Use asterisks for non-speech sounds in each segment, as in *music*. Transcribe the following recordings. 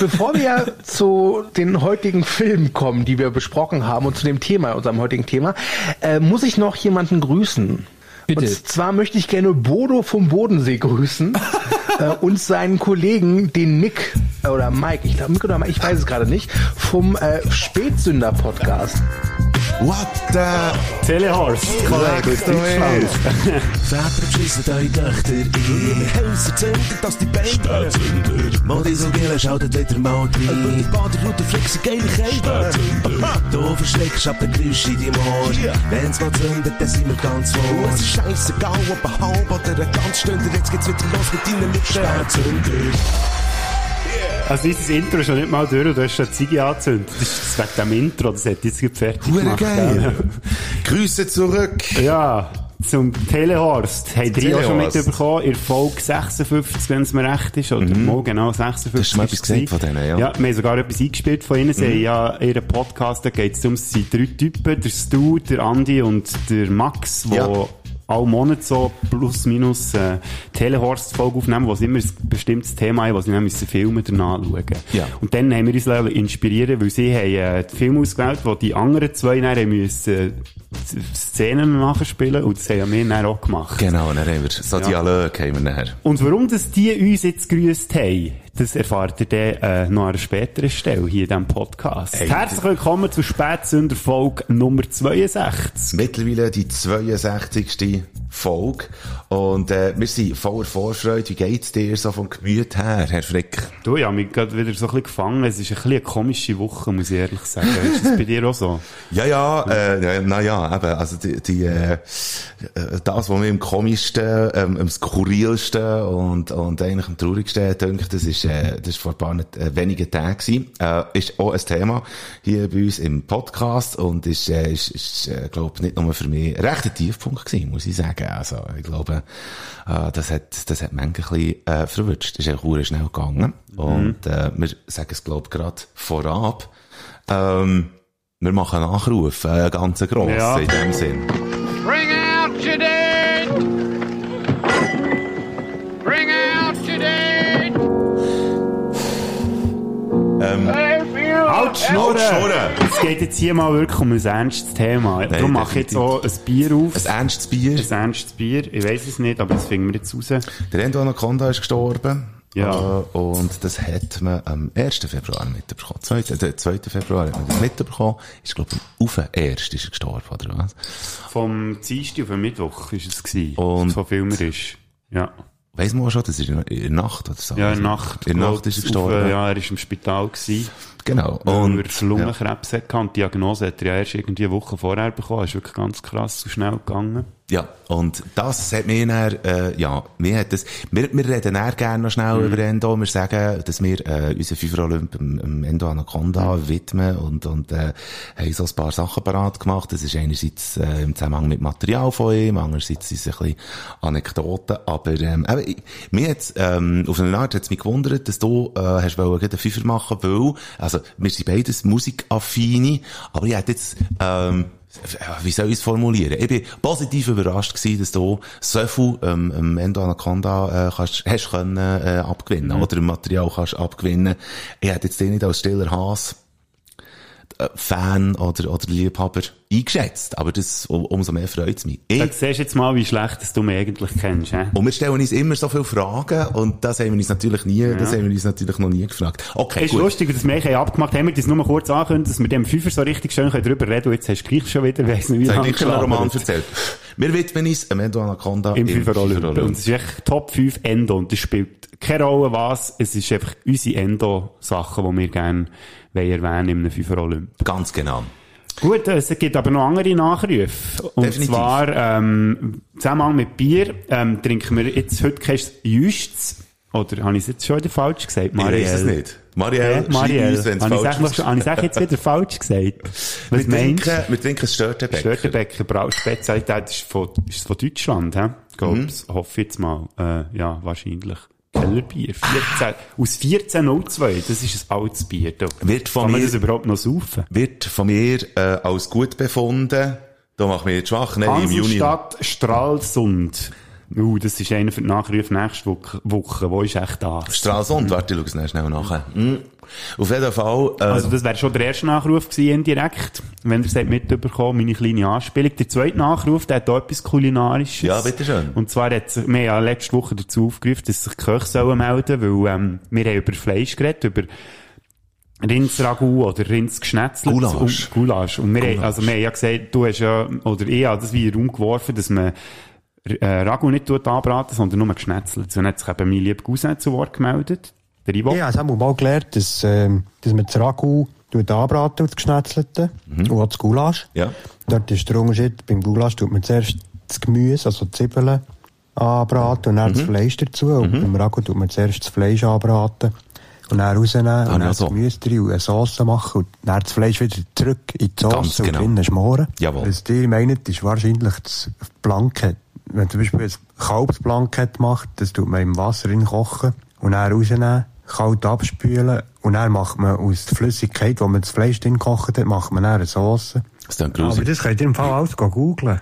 Bevor wir zu den heutigen Filmen kommen, die wir besprochen haben und zu dem Thema, unserem heutigen Thema, äh, muss ich noch jemanden grüßen. Bitte. Und zwar möchte ich gerne Bodo vom Bodensee grüßen *laughs* äh, und seinen Kollegen, den Nick oder Mike, ich glaube Nick oder Mike, ich weiß es gerade nicht, vom äh, Spätsünder-Podcast. What the... Telehorst. Korrekt, Deutschland. Väter beschissen eure Töchter in ihre Häuser, zündet dass die Beine Modisogele schaltet wieder mal rein. Die Baderroute flexen geile Kälte. Du verschreckst ab den Geräusch in deinem Ohr. Wenn's mal zündet, dann sind wir ganz vor. Es ist scheissegal, ob ein halb oder eine ganz Stunde. Jetzt geht's wieder los mit deinen Mitstänzünder. Also dieses Intro ist noch nicht mal durch und du hast schon Ziege angezündet. Das ist wegen dem Intro, das hat jetzt fertig Hure gemacht. geil. Grüße zurück. Ja, zum Telehorst. Habt ihr auch schon mitbekommen? In Folge 56, wenn es mir recht ist. Oder mal genau 56. Du hast schon mal etwas gesagt von denen, ja. Ja, wir haben sogar etwas eingespielt von ihnen. Sie haben ja ihren Podcast, da geht es darum, es sind drei Typen, der Stu, der Andi und der Max, die Ja. Alle Monate so plus minus äh, Telehorst-Folge aufnehmen, wo sie immer ein bestimmtes Thema haben, was sie dann müssen filmen danach schauen. Ja. Und dann haben wir uns inspirieren, weil sie haben äh, die Filme ausgewählt, wo die anderen zwei dann müssen äh, Szenen nachspielen und das haben wir dann auch gemacht. Genau, dann haben wir so Ja. Dialoge haben wir nachher. Und warum das die uns jetzt grüßt haben, das erfahrt ihr dann äh, noch an einer späteren Stelle hier in diesem Podcast. Hey, Herzlich willkommen zur Spätsünder Folge Nummer 62. Mittlerweile die 62. Folge. Und äh, wir sind voller Vorfreude. Wie geht's dir so vom Gemüt her, Herr Frick? Du, ja, mich gerade wieder so ein bisschen gefangen. Es ist ein bisschen eine komische Woche, muss ich ehrlich sagen. ist das bei dir auch so? *laughs* Ja, ja, äh, na ja, eben, also die, die äh, äh, das, was mir am komischsten, ähm, am skurrilsten und, und eigentlich am traurigsten denkt, das ist, äh, das ist vor ein paar nicht, äh, wenigen Tagen gewesen, äh, ist auch ein Thema hier bei uns im Podcast und ist, äh, ist, ist äh, glaube nicht nur für mich ein rechter Tiefpunkt gewesen, muss ich sagen. Also, ich glaube, äh, das hat, das hat manche ein bisschen, äh, verwünscht. Das ist auch sehr schnell gegangen. Und, äh, wir sagen es, glaube ich, gerade vorab, ähm, wir machen einen Nachruf, äh, einen ganz grossen, Ja. in dem Sinn. Bring out your dead! Bring out your dead! Ähm, Hey! Halt, Schnurren! Es geht jetzt hier mal wirklich um ein ernstes Thema. Darum mache ich jetzt auch ein Bier auf. ein ernstes Bier. Ein ernstes Bier. Ich weiß es nicht, aber das finden wir jetzt raus. Der Endo Anaconda ist gestorben. Ja. Äh, und das hat man am 1. Februar mitbekommen. 2. Der 2. Februar hat man das mitbekommen. Ist, glaube ich, auf den 1. ist er gestorben, oder was? Vom Dienstag auf den Mittwoch war es. Gewesen, Und- so Filmer ist. Ja. Weiss man auch schon, das ist in der Nacht oder so. Ja, in der Nacht. In der Nacht ist er auf, gestorben. äh, Ja, er war im Spital. Gewesen, Genau. weil Und, er Lungenkrebs hatte. Und die Diagnose hat er ja erst irgendwie eine Woche vorher bekommen. Das ist wirklich ganz krass so schnell gegangen. Ja, und das hat mir dann, äh, ja, mir hat das, wir, wir reden dann gerne noch schnell über Endo, wir sagen, dass wir, äh, unseren FIFA Olymp im Endo Anaconda widmen und, und, äh, haben so ein paar Sachen parat gemacht. Das ist einerseits, äh, im Zusammenhang mit Material von ihm, andererseits sind es ein bisschen Anekdoten, aber, ähm, eben, mir hat's, ähm, auf eine Art hat's mich gewundert, dass du, äh, hast wollen, einen FIFA machen, weil, also, wir sind beides Musikaffine, aber ich hätte jetzt, ähm, wie soll ich es formulieren? Ich bin positiv überrascht gewesen, dass du so viel ähm, ähm, Endo Anaconda äh, kannst, hast können äh, abgewinnen oder im Material kannst abgewinnen. Ich hätte jetzt den nicht als stiller Haas äh, Fan oder, oder Liebhaber eingeschätzt, aber das, um, umso mehr freut es mich. Ich, Da siehst du jetzt mal, wie schlecht dass du mich eigentlich kennst. He? und wir stellen uns immer so viele Fragen und das haben wir uns natürlich nie, das haben wir uns natürlich noch nie gefragt. Okay, Es ist gut. lustig, dass wir ein abgemacht haben, wir das nur kurz ankündigen, dass wir dem Fünfer so richtig schön drüber reden können. Und jetzt hast du gleich schon wieder, weiss nicht, wie habe lange ich schon einen Roman erzählt. Wir widmen uns Endo Anaconda Im Fünfer Fünfer Olymp. Und es ist echt Top 5 Endo. Und das spielt keine Rolle was. Es ist einfach unsere Endo-Sachen, die wir gerne erwähnen einem Fünfer Olymp. Ganz genau. Gut, es gibt aber noch andere Nachrufe. Und Definitiv. zwar, ähm, zusammen mit Bier, ähm, trinken wir jetzt heute kein Justs. Oder habe ich es jetzt schon wieder falsch gesagt? Ich weiß es nicht. Marielle, Äh, Marielle. uns, wenn es ich falsch schon- habe ich es jetzt wieder falsch gesagt? *laughs* Was Wir meinst du? wir trinken ein Störtebecker. Störtebecker Brauspezialität ist von, ist von Deutschland, hä? Glaub's, Mhm. hoffe ich jetzt mal. Äh, ja, wahrscheinlich. Kellerbier. 14, aus 1402. Das ist ein altes Bier. Da. Wird von Kann man mir- das überhaupt noch saufen? Wird von mir äh, als gut befunden. Da mache ich mich jetzt schwach. Nein, im Juni. Hansestadt Stralsund. Uh, das ist einer für die Nachrufe nächste Woche. Wo ist echt das? Stralsund, warte, ich schau es schnell nach. Mhm. Auf jeden Fall, äh, Also das wäre schon der erste Nachruf gewesen, indirekt, wenn ihr es mitbekommen, meine kleine Anspielung. Der zweite Nachruf, der hat auch etwas Kulinarisches. Ja, bitteschön. Und zwar hat sich, wir haben ja letzte Woche dazu aufgerufen, dass sich die Köche sollen melden, weil ähm, wir haben über Fleisch geredet, über Rindsragout oder Rindsgeschnetzelt. Gulasch. Und, Gulasch. Und wir, haben, Gulasch. also wir haben ja gesagt, du hast ja, oder ich habe das wie in den Raum geworfen, dass man äh, Ragout nicht anbraten, sondern nur geschnetzelt. So hat sich eben mein lieber Cousin zu Wort gemeldet. Der Ivo. Ja, das haben wir mal gelernt, dass, ähm, dass man das Ragout tut anbraten, das Geschnetzelte, und auch das Gulasch. Ja. Dort ist der Unterschied, beim Gulasch tut man zuerst das Gemüse, also die Zwiebeln, anbraten und dann das Fleisch dazu. Und beim Ragout tut man zuerst das Fleisch anbraten und dann rausnehmen und dann ja das so. Gemüse drin und eine Sauce machen und dann das Fleisch wieder zurück in die Ganz Sauce genau. und drinnen schmoren. Jawohl. Was die meinen, ist wahrscheinlich das Blankett. Wenn zum Beispiel ein Kalbsblankett macht, das tut man im Wasser in kochen und dann rausnehmen, kalt abspülen und dann macht man aus der Flüssigkeit, wo man das Fleisch drin gekocht hat, macht man dann eine Sauce. das ist dann Aber das könnt ihr im Fall alles googeln.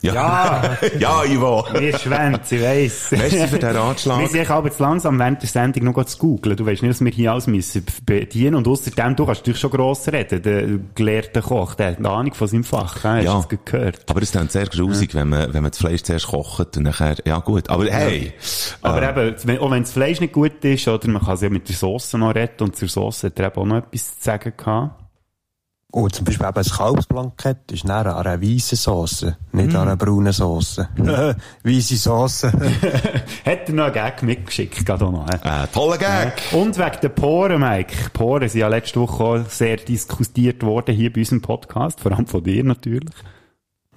Ja. Ja, *laughs* ja Ivo. Mir schwänzt, ich weiss. Merci für den *laughs* Wir Ratschlag. sind aber zu langsam während der Sendung noch zu googeln. Du weißt nicht, was wir hier alles müssen bedienen. Und außerdem, du kannst natürlich schon gross reden. Der gelehrte Koch, der hat eine Ahnung von seinem Fach. Hast Ja. das gehört? Aber es ist dann sehr grusig, wenn man, wenn man das Fleisch zuerst kocht und nachher, ja gut. Aber hey. Aber eben, wenn- auch wenn das Fleisch nicht gut ist, oder man kann es ja mit der Sauce noch retten, und zur Sauce hat er eben auch noch etwas zu sagen gehabt. Und zum Beispiel eben ein Kalbsblankett ist dann an einer weißen Sauce, nicht an einer braunen Sauce. *laughs* Weisse Sauce. *laughs* Hat er noch einen Gag mitgeschickt, gerade auch noch. hä? Äh, toller Gag. Und wegen den Poren, Mike. Poren sind ja letzte Woche auch sehr diskutiert worden hier bei unserem Podcast, vor allem von dir natürlich.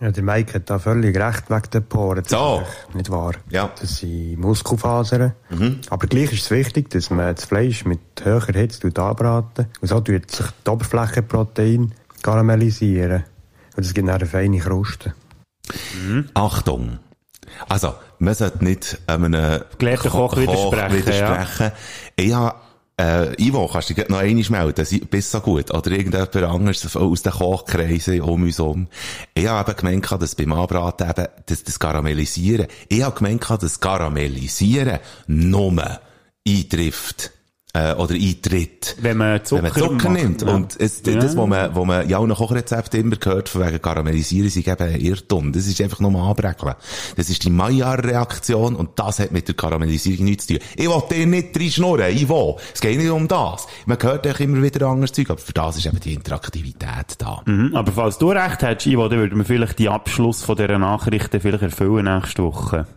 Ja, der Mike hat da völlig recht wegen den Poren. So. Nicht wahr. Ja. Das sind Muskelfasern. Aber gleich ist es wichtig, dass man das Fleisch mit höherer Hitze anbraten. Und so tut sich die Oberflächenprotein karamellisieren. Und es gibt dann eine feine Kruste. Achtung. Also, man sollte nicht einem Gelehrten Koch widersprechen, widersprechen. Ich habe, äh, Ivo, kannst du dich noch einmal melden? Bist so gut? Oder irgendjemand anderes aus den Kochkreisen um uns herum. Ich habe eben gemeint, dass beim Anbraten eben, das, das Karamellisieren, ich habe gemeint, dass Karamellisieren nur eintrifft, äh, oder eintritt. Wenn man Zucker, Wenn man Zucker macht, nimmt. ja. Und es, Ja. das, was man, wo man ja auch nach Kochrezepten immer gehört, von wegen Karamellisieren, ist eben ein Irrtum. Das ist einfach nur anbrechen. Das ist die Maillard-Reaktion und das hat mit der Karamellisierung nichts zu tun. Ich will dir nicht reinschnurren, ich will. Es geht nicht um das. Man hört euch immer wieder anderes Zeug, aber für das ist eben die Interaktivität da. Mhm, aber falls du recht hättest, Ivo, dann würden wir vielleicht die Abschluss von dieser Nachrichten vielleicht erfüllen nächste Woche.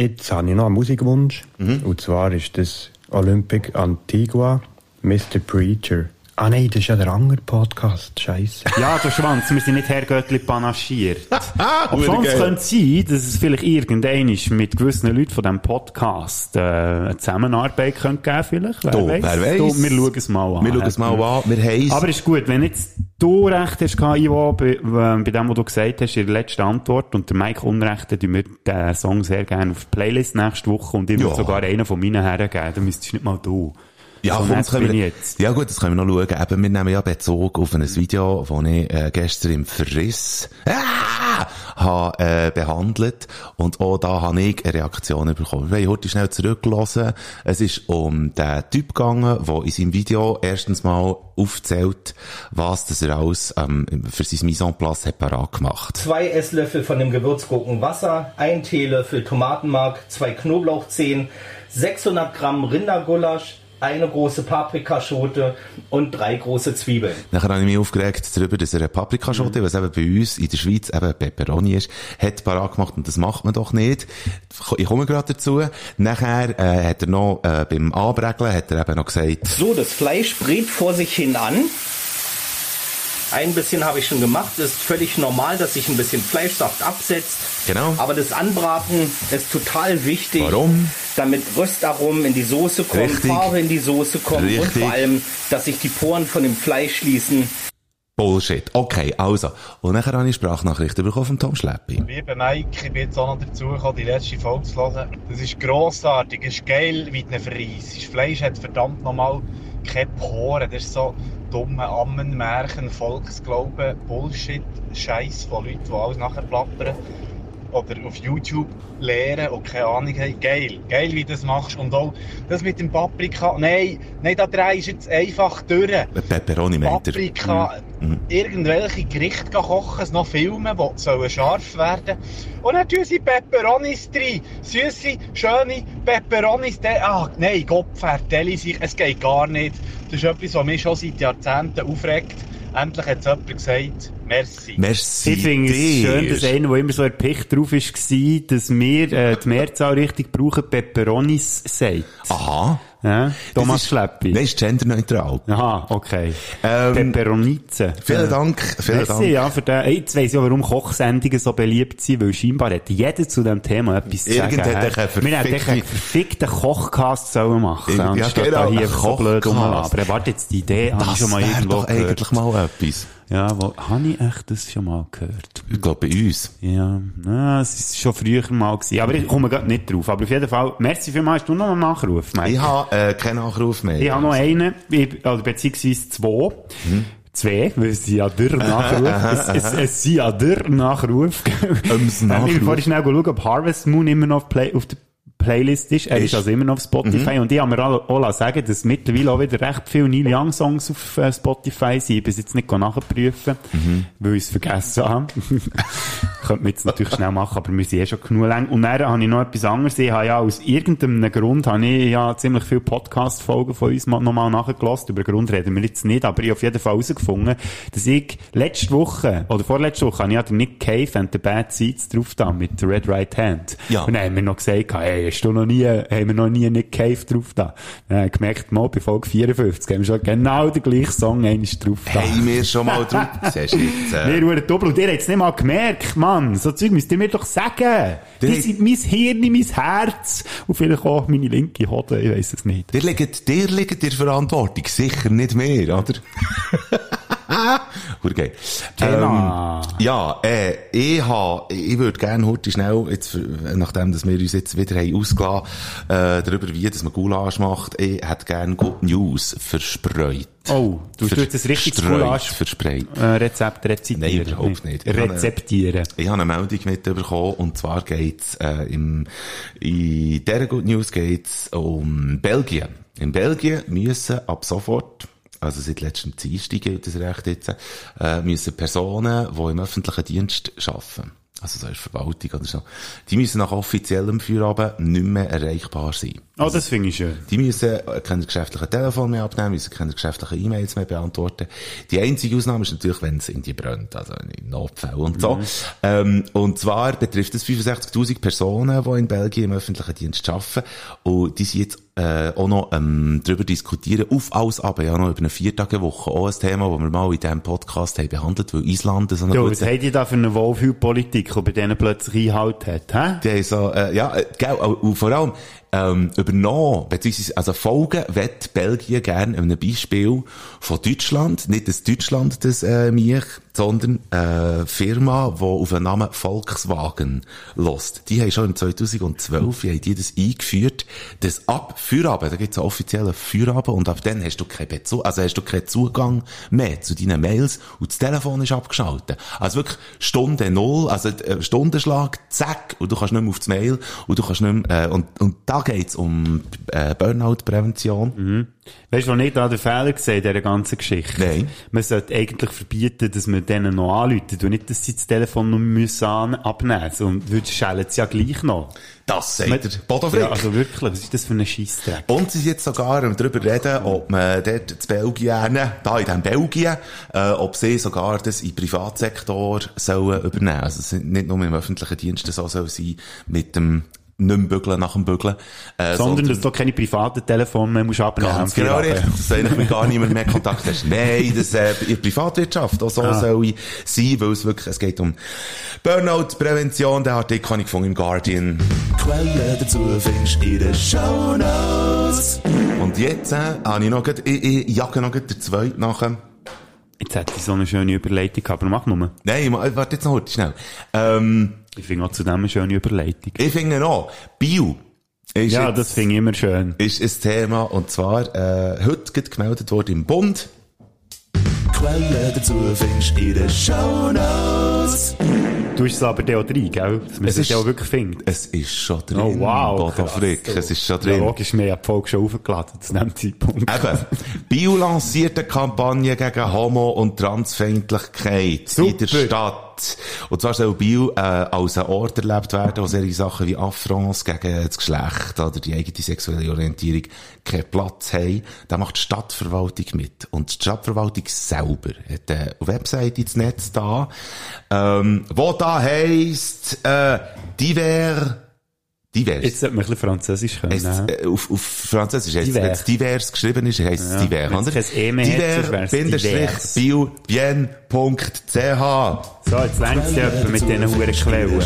Jetzt habe ich noch einen Musikwunsch. Und zwar ist das Olympic Antigua, Mr. Preacher. Ah nein, das ist ja der andere Podcast. Scheiße. Ja, du Schwanz, wir sind nicht Herr Göttli panaschiert. *laughs* Sonst geil. könnte es sein, dass es vielleicht irgendein ist mit gewissen Leuten von diesem Podcast äh, eine Zusammenarbeit könnte geben vielleicht. Wer Du, weiss? wer weiss? Du, wir schauen es mal an. Wir schauen es mal an. Wir haben Aber ist gut, wenn jetzt du recht hast, Ivo, bei, äh, bei dem, was du gesagt hast, in der letzten Antwort, und der Mike Unrecht, dann tun wir den Song sehr gerne auf die Playlist nächste Woche und ich würde Ja. sogar einen von meinen hergeben, dann müsstest du nicht mal du. Ja, so komm, nett das können wir, ich jetzt. ja gut, das können wir noch schauen. Eben, wir nehmen ja Bezug auf ein Video, das ich äh, gestern im Verriss ah, habe, äh, behandelt. Und auch da habe ich eine Reaktion bekommen. Wir wollen heute schnell zurücklassen. Es ist um den Typ gegangen, der in seinem Video erstens mal aufzählt, was das er alles ähm, für sein Mise en place hat parat gemacht. zwei Esslöffel von dem Gewürzgurken Wasser, ein Teelöffel Tomatenmark, zwei Knoblauchzehen, 600 Gramm Rindergulasch, eine große Paprikaschote und drei große Zwiebeln. Nachher habe ich mich aufgeregt darüber, dass er eine Paprikaschote, was eben bei uns in der Schweiz eben Pepperoni ist, hat parat gemacht und das macht man doch nicht. Ich komme gerade dazu. Nachher äh, hat er noch äh, beim Anbregeln hat er eben noch gesagt, So, das Fleisch brät vor sich hin an. Ein bisschen habe ich schon gemacht. Es ist völlig normal, dass sich ein bisschen Fleischsaft absetzt. Genau. Aber das Anbraten ist total wichtig. Warum? Damit Röstaromen in die Soße kommen, Richtig. Farbe in die Soße kommen und Richtig. vor allem, dass sich die Poren von dem Fleisch schließen. Bullshit. Okay, also. Und nachher habe ich Sprachnachrichten bekommen von Tom Schleppi. Liebe Mike, ich bin jetzt auch noch dazu gekommen, die letzte Folge zu hören. Das ist grossartig, es ist geil, wie ihn verreissst. Das Fleisch hat verdammt nochmal keine Poren. Das ist so dumme Ammenmärchen, Volksglauben, Bullshit, Scheiß von Leuten, die alles nachher plappern. oder auf YouTube lernen und keine Ahnung haben. Geil, geil, wie du das machst. Und auch das mit dem Paprika. Nein, nein, da drehst du jetzt einfach durch. Pepperoni meint. Paprika, Mhm. irgendwelche Gerichte kochen, es noch filmen, die sollen scharf werden. Und dann tun sie Pepperonis drin. Süße, schöne Pepperonis. De ah, nein, Gott vertelle sich, es geht gar nicht. Das ist etwas, was mich schon seit Jahrzehnten aufregt. Endlich hat es jemand gesagt, merci. Merci Ich finde es schön, dass einer, der immer so erpicht drauf ist, war, dass wir äh, die Mehrzahl richtig brauchen, Pepperonis sagt. Aha. Ja? Thomas Das ist- Schleppi. Nein, ist genderneutral. Aha, okay. Ähm, Pepperonize. Vielen Dank, vielen Merci, Dank. ja, für den. Jetzt weiss ich auch, warum Kochsendungen so beliebt sind, weil scheinbar hat jeder zu dem Thema etwas zu sagen. Irgend hat hä? er einen Wir hätten einen verfickten Kochcast sollen machen Ja, anstatt genau, hier einen so blöd rumlabern. Warte, jetzt die Idee habe ich Das schon mal irgendwo doch gehört. eigentlich mal etwas. Ja, wo, habe ich echt das schon mal gehört? Ich glaube, bei uns. Ja, na, es ist schon früher mal gewesen. Aber ich komme gerade nicht drauf. Aber auf jeden Fall, merci vielmals, hast du noch einen Nachruf, Mike? Ich habe äh, keinen Nachruf mehr. Ich habe noch einen, ich- also beziehungsweise zwei. Mhm. Zwei, weil es sind ja der Nachruf. es, es, es sind ja der Nachruf. Ums Nachruf. *laughs* Ich will vorhin schnell schauen, ob Harvest Moon immer noch auf, Play, auf der Playlist ist. Er ist, Ist. also immer noch auf Spotify. Und ich habe mir auch, sagen, dass mittlerweile auch wieder recht viele Neil Young Songs auf äh, Spotify sind. Ich bin jetzt nicht nachprüfen, weil ich es vergessen habe. *laughs* Könnte man jetzt natürlich schnell machen, aber wir sind eh schon genug lang. Und dann habe ich noch etwas anderes. Ich habe ja aus irgendeinem Grund, habe ich ja ziemlich viele Podcast-Folgen von uns mal- nochmal nachgelassen. Über den Grund reden wir jetzt nicht, aber ich habe auf jeden Fall herausgefunden, dass ich letzte Woche, oder vorletzte Woche, habe ich ja den Nick Cave and the Bad Seeds drauf da mit Red Right Hand. Ja. Und dann haben wir noch gesagt, hey, hast du noch nie, haben wir noch nie Nick Cave drauf da. Wir gemerkt, mal bei Folge 54 haben wir schon genau den gleichen Song einmal drauf da. Haben wir schon mal drauf. *laughs* Siehst du jetzt, äh, Wir wurden doppelt. Und ihr habt es nicht mal gemerkt, Mann. So Zeug müsst ihr mir doch sagen. Die Die- sind mein Hirn, mein Herz. Und vielleicht auch meine linke Hode. Ich weiss es nicht. Dir liegt, dir liegt dir Verantwortung. Sicher nicht mehr, oder? *laughs* *laughs* Urgeil. Thema. Ähm, ja, äh, ich ha, ich würde gerne heute schnell, jetzt, nachdem, dass wir uns jetzt wieder haben ausgelassen, äh, darüber, wie, dass man Gulasch macht, ich hätte gerne Good News verspreut. Oh, du tust jetzt ein richtiges Gulasch. Verspreit. Äh, Rezept rezitieren. Nein, überhaupt nicht. Ich habe- Rezeptieren. Ich habe eine Meldung mitbekommen, und zwar geht's, äh, im, in dieser Good News geht's um Belgien. In Belgien müssen ab sofort, also seit letztem Dienstag gilt das Recht jetzt, äh, müssen Personen, die im öffentlichen Dienst arbeiten, also so ist Verwaltung oder so, die müssen nach offiziellem Feierabend nicht mehr erreichbar sein. Oh, das finde ich schön. Die müssen keine geschäftlichen Telefon mehr abnehmen, müssen keine geschäftlichen E-Mails mehr beantworten. Die einzige Ausnahme ist natürlich, wenn es in die brennt, also in Notfällen und so. Ähm, und zwar betrifft es 65.000 Personen, die in Belgien im öffentlichen Dienst arbeiten. Und die sind jetzt äh, auch noch ähm, darüber diskutieren, auf alles aber, ja noch über eine Viertagewoche. Auch ein Thema, das wir mal in diesem Podcast haben behandelt, weil Island so eine Ja, gute- was habt ihr da für eine Wohlfühlpolitik, die bei denen plötzlich Einhalt hat, hä? Die haben so, äh, ja, äh, gell, und vor allem, ähm, übernommen, beziehungsweise, also folgen wird Belgien gerne einem Beispiel von Deutschland, nicht das Deutschland, das, äh, mich, sondern, äh, Firma, die auf den Namen Volkswagen lost. Die haben schon im 2012, haben die das eingeführt, dass ab Feierabend, da gibt's einen offiziellen Feierabend und ab dann hast du keinen Bezug, also hast du keinen Zugang mehr zu deinen Mails und das Telefon ist abgeschaltet. Also wirklich Stunde Null, also äh, Stundenschlag, zack, und du kannst nicht mehr aufs Mail und du kannst nicht mehr, äh, und, und da geht's um äh, Burnout-Prävention. Weißt du, was ich da den Fehler gesehen in dieser ganzen Geschichte? Nein. Man sollte eigentlich verbieten, dass man denen noch anruft und nicht, dass sie das Telefon noch müssen abnehmen müssen. Und sonst schellen sie ja gleich noch. Das sagt der Bodo Frick. Ja, also wirklich, was ist das für ein Scheissdreck? Und sie sind jetzt sogar am darüber reden, ob man dort zu Belgien, da in diesem Belgien, äh, ob sie sogar das im Privatsektor sollen übernehmen. Also es nicht nur im öffentlichen Dienst so soll sein, mit dem nicht mehr bügeln nach dem Bügeln. Äh, Sondern, dass du keine privaten Telefone mehr musst abnehmen Ganz am genau richtig, dass du eigentlich mit gar niemand mehr Kontakt hast. Nein, das, äh, in der Privatwirtschaft, auch so soll ich sein, weil es wirklich, es geht um Burnout-Prävention, den Artikel habe ich gefunden im Guardian. Quellen dazu findest du in den Shownotes. Und jetzt, äh, habe ich noch, grad- ich, ich jage noch den zweiten nachher. Jetzt hätte ich so eine schöne Überleitung gehabt, aber mach nur. Nein, ma- warte jetzt noch heute schnell. Ähm, Ich finde auch zu dem eine schöne Überleitung. ich finde noch, Bio ist, Ja, jetzt, das finde ich immer schön. ist ein Thema, und zwar, äh, heute geht gemeldet worden im Bund. Quellen dazu findest du in den Shownotes. Du hast es aber dann auch drin, gell? Dass man Es es ist- ja auch wirklich findet. Es ist schon drin. Oh, wow. Bodo krass. Frick, es ist schon Ja, drin. logisch, wir haben die Folge schon aufgeladen zu diesem Zeitpunkt. Eben, Bio lanciert eine Kampagne gegen Homo- und Transfeindlichkeit in der Super. Stadt. Und zwar soll Bio äh, als ein Ort erlebt werden, wo solche Sachen wie Affronts gegen das Geschlecht oder die eigene sexuelle Orientierung keinen Platz haben. Da macht die Stadtverwaltung mit. Und die Stadtverwaltung selber hat eine Website ins Netz da, ähm, wo da heisst, äh, divers, divers. Jetzt sollte man ein bisschen Französisch können. Heisst, äh, auf, auf Französisch heisst es, Divers. wenn es divers geschrieben ist, heisst es Ja, divers, es oder? E mehr hätte, wär's divers-bio-bien.ch So, jetzt längt es etwa mit diesen Huren Quellen.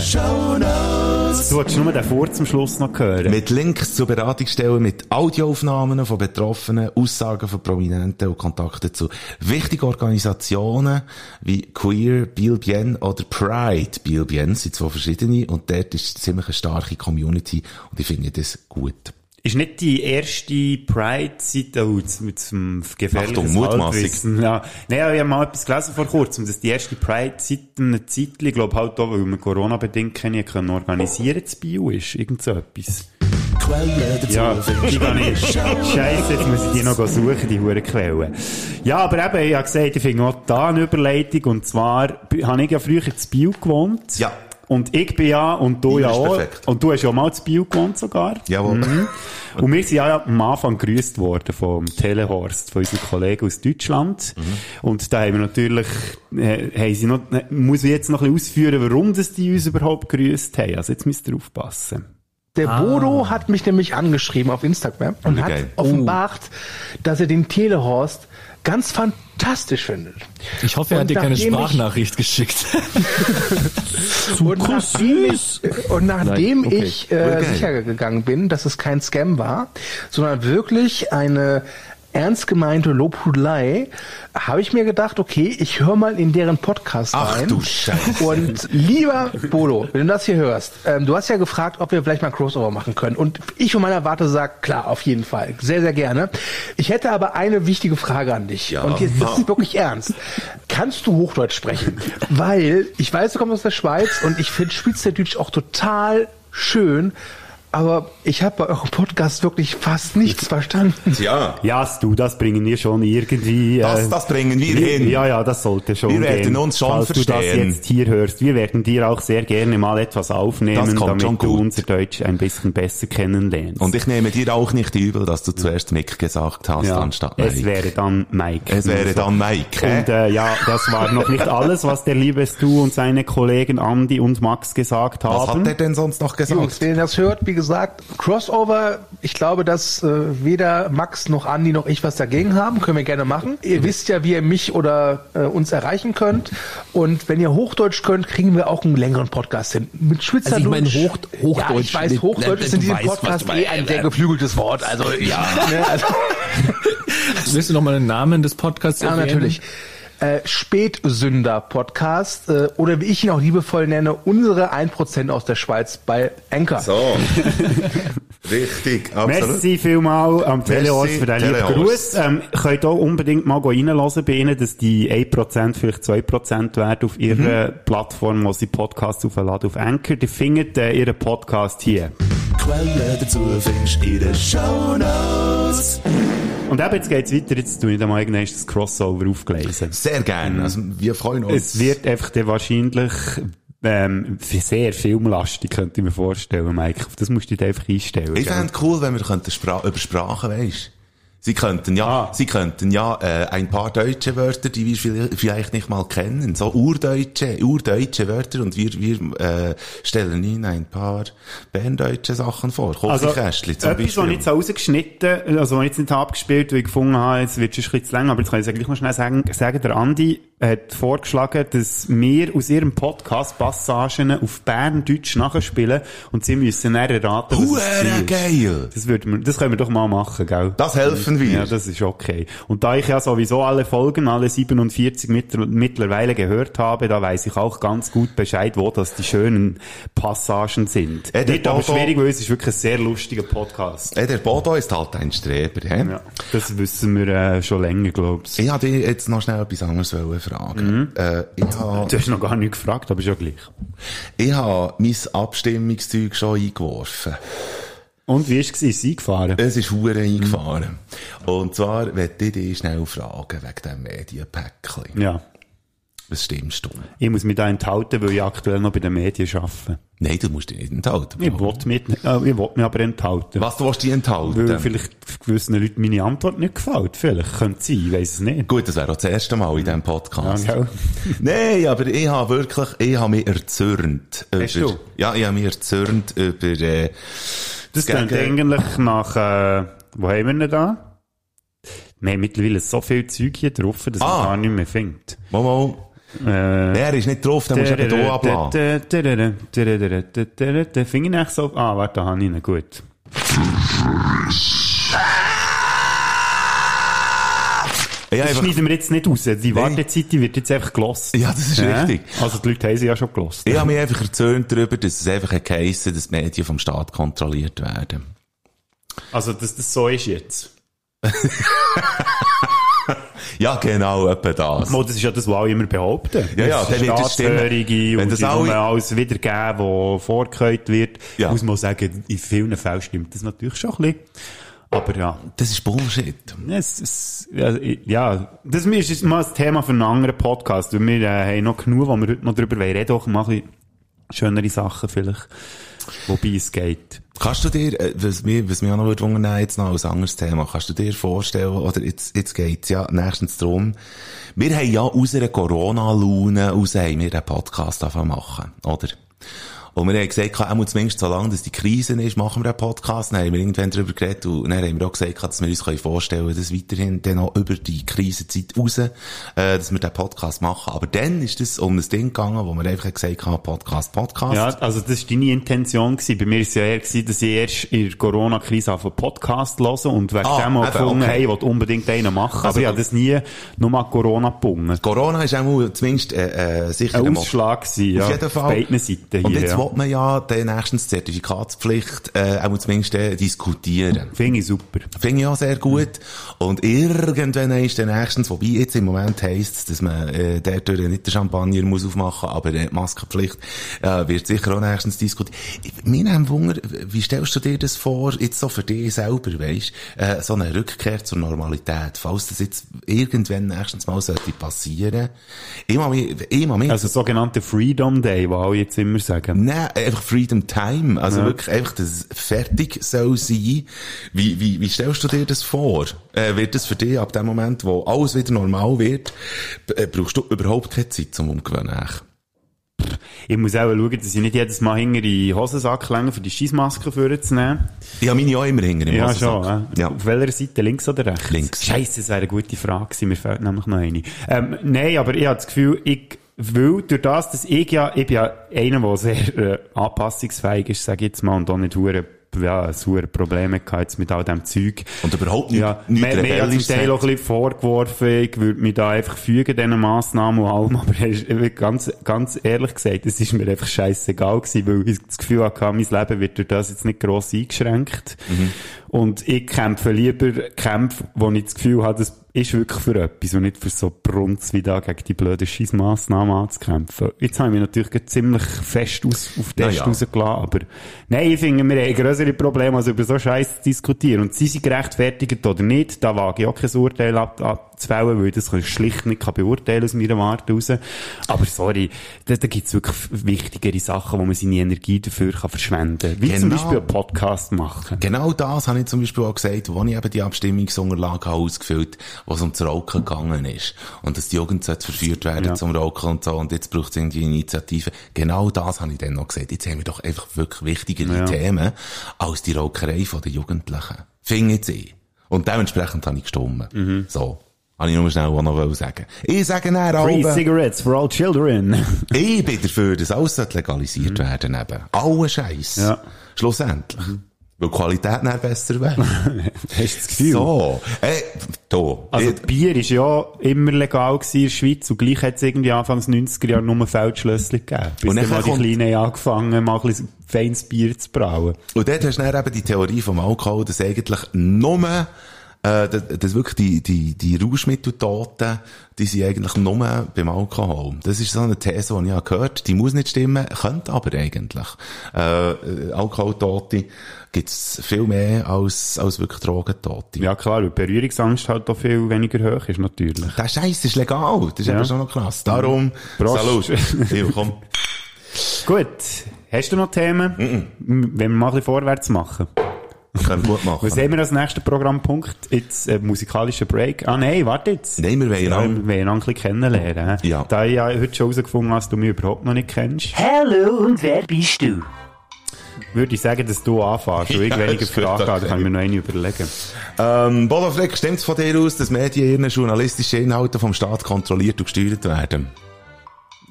Du wolltest nur den Vor zum Schluss noch hören. Mit Links zu Beratungsstellen, mit Audioaufnahmen von Betroffenen, Aussagen von Prominenten und Kontakten zu wichtigen Organisationen wie Queer, Biel Bien oder Pride. Biel Bien sind zwei verschiedene und dort ist ziemlich eine starke Community und ich finde das gut. Ist nicht die erste Pride-Seite, oh, mit dem gefährlichen. Halbwissen. Ja. Nein, ich habe mal etwas gelesen vor kurzem, dass die erste Pride-Seite eine Zeit, ich glaube halt auch, weil wir Corona-bedingt keine können organisieren, das Bio ist. Irgend so etwas. Quellen dazu Ja, die kann in ich. den Scheiße, jetzt muss ich die noch suchen, die Huren Quellen. Ja, aber eben, ich habe gesagt, ich finde auch da eine Überleitung, und zwar habe ich ja früher zu Bio gewohnt. Ja. Und ich bin ja, und du ja auch. perfekt. Und du hast ja auch mal zu Bio gewohnt sogar. Jawohl. Mhm. *laughs* Und wir sind ja am Anfang gegrüßt worden vom Telehorst, von unseren Kollegen aus Deutschland. Mhm. Und da haben wir natürlich, äh, haben sie noch, äh, muss ich jetzt noch ein bisschen ausführen, warum das die uns überhaupt gegrüßt haben. Also jetzt müsst ihr aufpassen. Der Bodo hat mich nämlich angeschrieben auf Instagram und Wie hat offenbart, dass er den Telehorst ganz fantastisch findet. Ich hoffe, er hat dir keine nachdem ich- Sprachnachricht geschickt. *laughs* Und nachdem ich, und nachdem Nein, okay. ich äh, Okay. sicher gegangen bin, dass es kein Scam war, sondern wirklich eine ernst gemeinte Lobhudelei, habe ich mir gedacht, okay, ich höre mal in deren Podcast Ach rein. du Scheiße. Und lieber Bodo, wenn du das hier hörst, ähm, du hast ja gefragt, ob wir vielleicht mal ein Crossover machen können. Und ich von meiner Warte sage, klar, auf jeden Fall. Sehr, sehr gerne. Ich hätte aber eine wichtige Frage an dich. Ja. Und jetzt, ist wirklich ernst. Kannst du Hochdeutsch sprechen? Weil ich weiß, du kommst aus der Schweiz und ich finde Schweizerdeutsch auch total schön. Aber ich habe bei eurem Podcast wirklich fast nichts verstanden. Ja. Ja, du, das bringen wir schon irgendwie. Das, äh, das bringen wir hin. Ja, ja, das sollte schon Wir werden gehen. uns schon Falls du das verstehen. jetzt hier hörst, wir werden dir auch sehr gerne mal etwas aufnehmen, Das damit du gut. unser Deutsch ein bisschen besser kennenlernst. Und ich nehme dir auch nicht übel, dass du zuerst Mick gesagt hast, ja, anstatt Mike. es wäre dann Mike. Es wäre dann Mike? Und äh, ja, das war noch nicht alles, was der liebe Stu und seine Kollegen Andi und Max gesagt Was haben. hat er denn sonst noch gesagt? Jungs, wenn ihr das hört, wie gesagt, Crossover, ich glaube, dass äh, weder Max noch Andi noch ich was dagegen haben. Können wir gerne machen. Ihr wisst ja, wie ihr mich oder äh, uns erreichen könnt. Und wenn ihr Hochdeutsch könnt, kriegen wir auch einen längeren Podcast hin. Mit Schweizerdeutsch. Also ich meine, Hoch- Hochdeutsch- Ja, ich weiß, Hochdeutsch ist in diesem weißt, Podcast eh ein sehr geflügeltes Wort. Also, ja. *laughs* Ne, also, Willst du noch mal den Namen des Podcasts ja, erwähnen? natürlich. Äh, Spätsünder-Podcast äh, oder wie ich ihn auch liebevoll nenne, unsere 1% aus der Schweiz bei Anchor. So. *laughs* Richtig, absolut. Merci vielmal am Telehorst für den lieben. Gruß. Ähm, könnt auch unbedingt mal reinhören bei ihnen, dass die 1%, vielleicht 2% werden auf ihrer Plattform, wo sie Podcasts aufladen, auf Anchor. Die findet äh, ihren Podcast hier. Quellen dazu findest du in den Shownotes. Und eben, jetzt geht's weiter. Jetzt tue ich dann mal irgendwann das Crossover aufgelesen. Sehr gern. Also, wir freuen uns. Es wird einfach wahrscheinlich ähm, sehr filmlastig, könnte ich mir vorstellen, Mike. Das musst du dich einfach einstellen. Ich fände cool, wenn wir könnten Spra über Sprachen, weisst Sie könnten ja, Ah. sie könnten ja äh, ein paar deutsche Wörter, die wir viel- vielleicht nicht mal kennen, so urdeutsche, urdeutsche Wörter und wir, wir äh, stellen ihnen ein paar berndeutsche Sachen vor. Also, Kochikästchen zum etwas, was ich jetzt so rausgeschnitten, also was ich jetzt nicht abgespielt, weil ich gefunden habe, jetzt wird es ein bisschen zu lang, aber jetzt kann ich es gleich mal schnell sagen, sagen, der Andi hat vorgeschlagen, dass wir aus ihrem Podcast Passagen auf Berndeutsch nachspielen und sie müssen dann erraten, was es Huere war. geil! Das, würden wir, das können wir doch mal machen, gell? Das helfen wir. Ja, das ist okay. Und da ich ja sowieso alle Folgen, alle 47 mit, mittlerweile gehört habe, da weiß ich auch ganz gut Bescheid, wo das die schönen Passagen sind. Äh, der Wird aber schwierig, weil es ist wirklich ein sehr lustiger Podcast. Äh, der Bodo ist halt ein Streber, hä? Ja, das wissen wir äh, schon länger, glaubst Ich wollte dir jetzt noch schnell etwas anderes wollen fragen. Äh, ich habe Du hast noch gar nicht gefragt, aber ist ja gleich. ich ha mein Abstimmungszeug schon eingeworfen. Und wie es? Ist sie eingefahren? Es ist hure eingefahren. Und zwar möchte ich dich schnell fragen wegen dem Medienpäckchen. Ja. Was stimmst du? Ich muss mich da enthalten, weil ich aktuell noch bei den Medien arbeite. Nein, du musst dich nicht enthalten. Ich will, mit, äh, ich will mich aber enthalten. Was, du willst dich enthalten? Weil vielleicht gewissen Leuten meine Antwort nicht gefällt. Vielleicht. Könnte sein, ich weiss es nicht. Gut, das wäre auch das erste Mal in diesem Podcast. Ja? *laughs* Nein, aber ich habe wirklich, ich habe mich erzürnt. Hast über, du? Ja, ich habe mich erzürnt über, äh, Das klingt eigentlich nach, äh, wo haben wir denn da? Wir haben mittlerweile so viel Zeug hier drauf, dass man Ah. gar nicht mehr findet. mal, mal. Äh, Er ist nicht drauf, dann musst du eben hier abladen. Den Finger nicht so. Ah, warte, da habe ich ihn. Gut. Ja, Das einfach, schneiden wir jetzt nicht raus. Die Wartezeit die wird jetzt einfach gelost. Ja, das ist richtig. Also die Leute haben sie ja schon gelost. ich habe mich einfach erzürnt darüber, dass es einfach geheissen, dass die Medien vom Staat kontrolliert werden. Also, dass das so ist jetzt. Ja, genau, etwa das. Mo, das ist ja das, was alle immer behaupten. Ja, ja, Das dann wird es stimmen. Wenn und das alle- alles wiedergeben, was vorgekäut wird. Ja. Muss man sagen, in vielen Fällen stimmt das natürlich schon ein bisschen. Aber ja, Das ist Bullshit. es, es, ja, ja, das ist mal ein Thema für einen anderen Podcast, wir äh, haben noch genug, wo wir heute noch drüber reden wollen. Doch mal ein bisschen schönere Sachen vielleicht, wobei es geht. Kannst du dir, äh, was mich, was mich auch noch wundern, jetzt noch als anderes Thema, kannst du dir vorstellen, oder jetzt, jetzt geht's ja nächstens drum, wir haben ja aus einer Corona-Laune raus, haben wir einen Podcast anfangen machen, oder? Und wir haben gesagt, auch zumindest solange dass die Krise ist, machen wir einen Podcast. Dann haben wir irgendwann darüber geredet und dann haben wir auch gesagt, dass wir uns vorstellen können, dass weiterhin dann auch über die Krisenzeit raus, äh, dass wir den Podcast machen. Aber dann ist es um ein Ding gegangen, wo wir einfach gesagt haben, Podcast, Podcast. Ja, also das war deine Intention. Gewesen. Bei mir war es ja eher, gewesen, dass ich erst in der Corona-Krise auf einen Podcast höre und wegen Ah, dem auch gefunden, okay. hey, unbedingt einen machen. Also- aber ich habe das nie nur an Corona gebunden. Corona ist auch zumindest äh, äh, sicher Ein Ausschlag gewesen, ja. Auf jeden Fall. Auf beiden Seiten Und hier, jetzt ja. Will man ja dann nächstens Zertifikatspflicht äh, auch zumindest äh, diskutieren. Finde ich super. Finde ich auch sehr gut. Und irgendwann ist dann nächstens, wobei jetzt im Moment heisst es, dass man äh, dort nicht den Champagner muss aufmachen aber äh, die Maskenpflicht äh, wird sicher auch nächstens diskutiert. Mir nimmt Wunder, wie stellst du dir das vor, jetzt so für dich selber, weisst, äh, so eine Rückkehr zur Normalität, falls das jetzt irgendwann nächstens mal sollte passieren. Ich mag mich Also sogenannte Freedom Day, wo alle jetzt immer sagen. Nein, einfach Freedom Time. Also Ja. wirklich einfach, dass es fertig soll sein. Wie, wie, wie stellst du dir das vor? Äh, wird das für dich ab dem Moment, wo alles wieder normal wird, äh, brauchst du überhaupt keine Zeit zum Umgewöhnen? Ich muss auch schauen, dass ich nicht jedes Mal hinter die Hosensack länge, für die Scheissmaske vorzunehmen. Ich habe meine auch immer hinter im Ja, Hosensack. schon. Äh. Ja. Auf welcher Seite? Links oder rechts? Links. Scheiße, das wäre eine gute Frage gewesen. Mir fehlt nämlich noch eine. Ähm, nein, aber ich habe das Gefühl, ich will durch das, dass ich ja, ich bin ja einer, der sehr äh, anpassungsfähig ist, sage ich jetzt mal, und auch nicht hure ja, hure Probleme gehabt jetzt mit all dem Zeug. Und überhaupt nicht, Ja, nicht mir, mir hat zum Teil auch ein bisschen vorgeworfen, ich würde mich da einfach fügen, diesen Massnahmen und allem, *laughs* aber ganz, ganz ehrlich gesagt, es ist mir einfach scheißegal gewesen, weil ich das Gefühl hatte, mein Leben wird durch das jetzt nicht gross eingeschränkt. Mhm. Und ich kämpfe lieber Kämpfe, wo ich das Gefühl habe, das ist wirklich für etwas und nicht für so Brunz wie da gegen die blöden Scheissmassnahmen anzukämpfen. Jetzt habe ich mich natürlich ziemlich fest aus, auf den Test ja. rausgelassen, aber nein, ich finde, wir haben größere Probleme, als über so Scheiß zu diskutieren. Und sie sind gerechtfertigt oder nicht, da wage ich auch kein Urteil ab, abzufällen, weil ich das schlicht nicht kann beurteilen aus meiner Warte raus. Aber sorry, da, da gibt es wirklich wichtigere Sachen, wo man seine Energie dafür kann verschwenden kann. Wie zum Genau. Beispiel einen Podcast machen. Genau das habe ich zum Beispiel auch gesagt, als ich eben die Abstimmungsunterlagen habe ausgefüllt wo es ums Rauchen gegangen ist. Und dass die Jugend verführt werden Ja. zum Rauchen und so. Und jetzt braucht es irgendwie Initiative. Genau das habe ich dann noch gesagt. Jetzt haben wir doch einfach wirklich wichtigere Ja. Themen als die Raucherei den Jugendlichen. Finde ich ich. Und dementsprechend habe ich gestimmt. Mhm. So. Habe ich nur schnell auch noch sagen. Ich sage dann Free auch, cigarettes for all children. *laughs* ich bin dafür, dass alles legalisiert werden eben. Alle Scheiß. Mhm. Ja. Mhm. Schlussendlich. Weil die Qualität dann besser wäre. *laughs* Hast du das Gefühl? So. Ey, da. Also Ich- Bier ist ja immer legal in der Schweiz und gleich hat es irgendwie Anfangs 90er Jahre nur Feldschlössli gegeben. Bis Und dann mal die Kleinen angefangen mal ein bisschen feines Bier zu brauen. Und dort hast du dann eben die Theorie vom Alkohol, dass eigentlich nur äh, dass, dass wirklich die, die, die Rauschmitteltoten, die sind eigentlich nur beim Alkohol. Das ist so eine These, die ich habe gehört, die muss nicht stimmen, könnte aber eigentlich. Äh, äh, Alkoholtote gibt's viel mehr als, als wirklich Drogentote. Ja, klar, weil Berührungsangst halt auch viel weniger hoch ist, natürlich. Der Scheiß ist legal. Das ist Ja. eben schon noch krass. Darum, Prost. Salut. *laughs* Komm. Gut. Hast du noch Themen? M- Wenn wir mal ein bisschen vorwärts machen. Können wir gut machen. Was haben wir als nächsten Programmpunkt? Jetzt äh, musikalischen Break. Ah nein, warte jetzt. Nein, wir wollen Ja, auch- wir wollen ihn ein bisschen kennenlernen. Ja. Da ich ja heute schon herausgefunden habe, dass du mich überhaupt noch nicht kennst, Hallo und wer bist du? würde ich sagen, dass du anfängst. Und ich Ja, weniger Fragen habe, dann kann ich mir noch eine überlegen. Ähm, Bodo Frick, stimmt's von dir aus, dass Medien ihren journalistischen Inhalte vom Staat kontrolliert und gesteuert werden?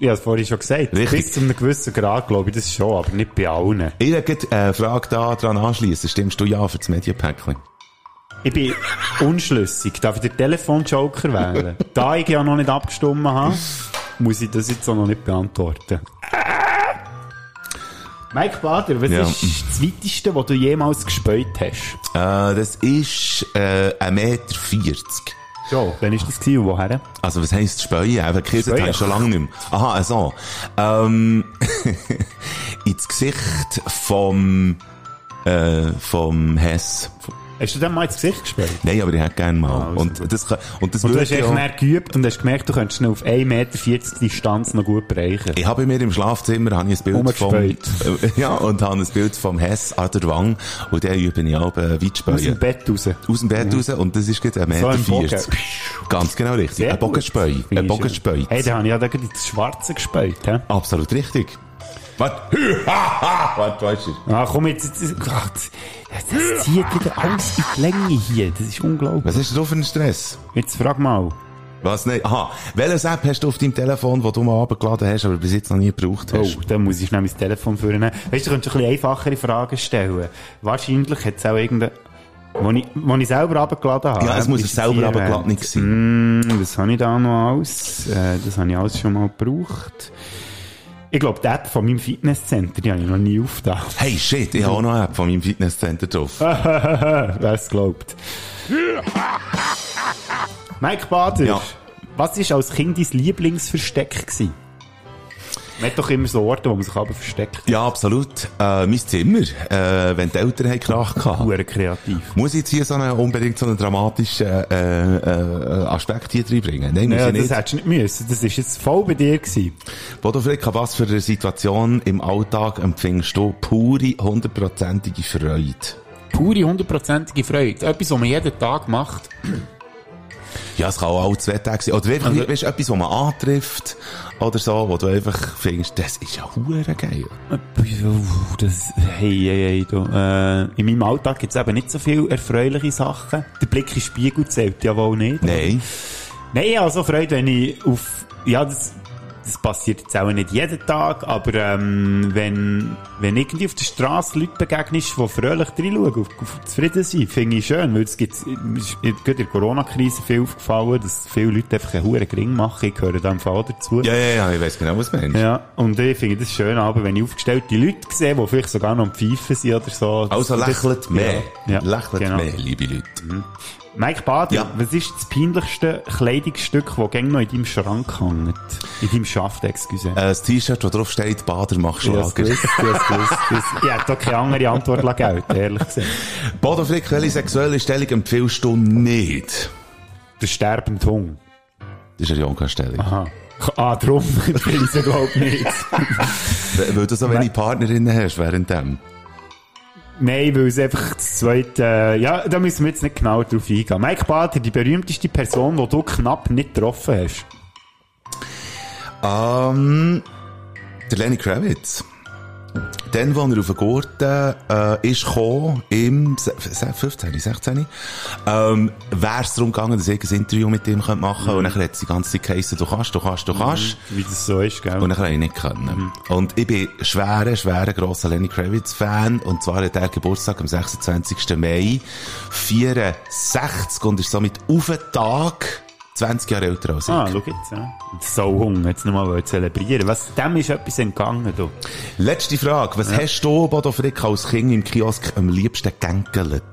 Habe es vorhin schon gesagt. Richtig. Bis zu einem gewissen Grad, glaube ich, das schon, aber nicht bei allen. Ich würde eine Frage da dran anschließen. Stimmst du ja für das Medienpäckchen? Ich bin unschlüssig. Darf ich den Telefonjoker wählen? *laughs* da ich ja noch nicht abgestimmt habe, muss ich das jetzt auch noch nicht beantworten. Mike Bader, was Ja. ist das Weiteste, was du jemals gespäut hast? Äh, das ist äh, 1,40 Meter. So, wann ist das gewesen woher? Also was heisst Speuen? Eben, Speuen? habe ich schon lange nicht mehr. Aha, so. Ähm, *laughs* ins Gesicht vom, äh, vom Hess. Hast du dem mal ins Gesicht gespäut? Nein, aber ich hätte gerne mal. Ah, also und, das, kann- und das Und du hast echt auch- mehr geübt und hast gemerkt, du könntest ihn auf 1,40 Meter Distanz noch gut bereichen. Ich habe mir im Schlafzimmer habe ich ein Bild vom, *laughs* ja, und habe ein Bild vom Hess an der Wang. Und der übe ich auch äh, weit Aus dem. Bett raus. Aus dem Bett raus. Und das ist ein So Meter. im Bogen. 40. Ganz genau richtig. Sehr Ein Bogenspeu. gut. Ein schön. Hey, da habe ich ja da ins Schwarze gespäut. hä? Absolut richtig. Warte. Warte, weißt du. Ah, komm jetzt, jetzt, jetzt Gott, das, das zieht wieder alles in die Länge hier. Das ist unglaublich. Was ist denn du für einen Stress? Jetzt frag mal. Was nicht? Aha. Welches App hast du auf deinem Telefon, das du mal abgeladen hast, aber bis jetzt noch nie gebraucht hast? Oh, dann muss ich schnell mein Telefon führen. Weißt du, du könntest ein bisschen einfachere Fragen stellen. Wahrscheinlich hat es auch irgendeine, wo ich, wo ich selber abgeladen habe. Ja, es muss ein selber abgeladen erwähnt. sein. Mm, was habe ich da noch alles? Äh, das habe ich alles schon mal gebraucht. Ich glaube, die App von meinem Fitnesscenter, die habe ich noch nie aufgetan. Hey, shit, ich habe auch noch eine App von meinem Fitnesscenter drauf. *laughs* Wer es glaubt. Mike Bader, Ja. was war als Kind dein Lieblingsversteck? Gewesen? Man hat doch immer so Orte, wo man sich aber versteckt. Ja, absolut. Äh, mein Zimmer, äh, wenn die Eltern haben Krach gehabt. Kreativ. Muss ich jetzt hier so einen, unbedingt so einen dramatischen äh, äh, Aspekt hier reinbringen? Nein, muss Ja, ich das nicht. hättest du nicht müssen. Das ist jetzt voll bei dir gewesen. Bodo Frick, was für eine Situation im Alltag empfindest du pure, hundertprozentige Freude? Pure hundertprozentige Freude. Etwas, was man jeden Tag macht. Ja, es kann auch alle zwei Tage sein. Oder einfach, Also- weißt, etwas, was man antrifft, oder so, wo du einfach findest, das ist ja hure geil. Das, hey, hey, hey, du, äh, in meinem Alltag gibt es eben nicht so viele erfreuliche Sachen. Der Blick in den Spiegel zählt ja wohl nicht. Nein. Nein, also Freude, wenn ich auf, ja, das, das passiert jetzt auch nicht jeden Tag, aber ähm, wenn, wenn irgendwie auf der Straße Leute begegnest, die fröhlich reinschauen, auf, zufrieden sind, finde ich schön, weil es gibt, ist in der Corona-Krise viel aufgefallen, dass viele Leute einfach einen hohen Gring machen, ich gehöre da im Fall dazu. Ja, ja, ja, ich weiss genau, was du meinst. Ja, und ich finde das schön, aber wenn ich aufgestellte Leute sehe, die vielleicht sogar noch am Pfeifen sind oder so. das- Also das- lächelt mehr. Ja, lächelt genau. mehr, liebe Leute. Mike Bader, Ja. was ist das peinlichste Kleidungsstück, das gäng noch in deinem Schrank hängt? In deinem Schaft, excuse. Äh, das T-Shirt, wo drauf steht, Bader Ich hab's Schlager. gewusst, ich hab's gewusst. Das- Ich hätte auch keine andere Antwort gelten ehrlich gesagt. Bodo Frick, welche sexuelle Stellung empfiehlst du nicht? Der sterbende Hund. Das ist eine Jonka-Stellung. Aha. Ah, drum *laughs* will ich sie glaub nicht. Weil *laughs* weil du so wenig Partnerinnen hast während dem. Nein, weil es einfach das zweite, ja, da müssen wir jetzt nicht genau drauf eingehen. Mike Bader, die berühmteste Person, die du knapp nicht getroffen hast. Ähm, der Lenny Kravitz. Dann, als er auf den Gurten äh, ist gekommen, im se- se- 15, 16, ähm, wäre es darum gegangen, dass ich ein Interview mit ihm machen könnte. Und dann hat die ganze Zeit geheißen, du kannst, du kannst, du kannst. Wie das so ist, gell? Und dann habe ich nicht können. Und ich bin schwerer, schwerer grosser Lenny Kravitz-Fan. Und zwar hat er Geburtstag am 26. Mai 64 und ist somit auf den Tag 20 Jahre älter als ich. Ah, schau jetzt, ja. So Hunger, jetzt nochmal zelebrieren. Was, dem ist etwas entgangen, du. Letzte Frage. Was hast du, Bodo Frick, als Kind im Kiosk am liebsten gegängelt?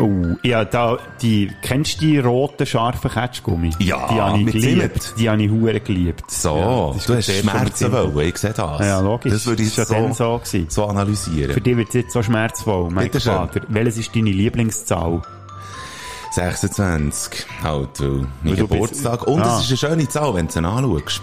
Oh, ja, da, die, kennst du die roten, scharfen Ketschgummi? Ja, die habe ich geliebt. Zimt. Die habe ich hure geliebt. So, Ja, das ist du hast Schmerzen wollen, ich sehe das. Ja, logisch. Das würde ich Das ja so, so so analysieren. Für dich wird es jetzt so schmerzvoll, mein. Vater. Welches ist deine Lieblingszahl? 26. Halt, weil mein du bist- Geburtstag. Und Ah. es ist eine schöne Zahl, wenn du sie anschaust.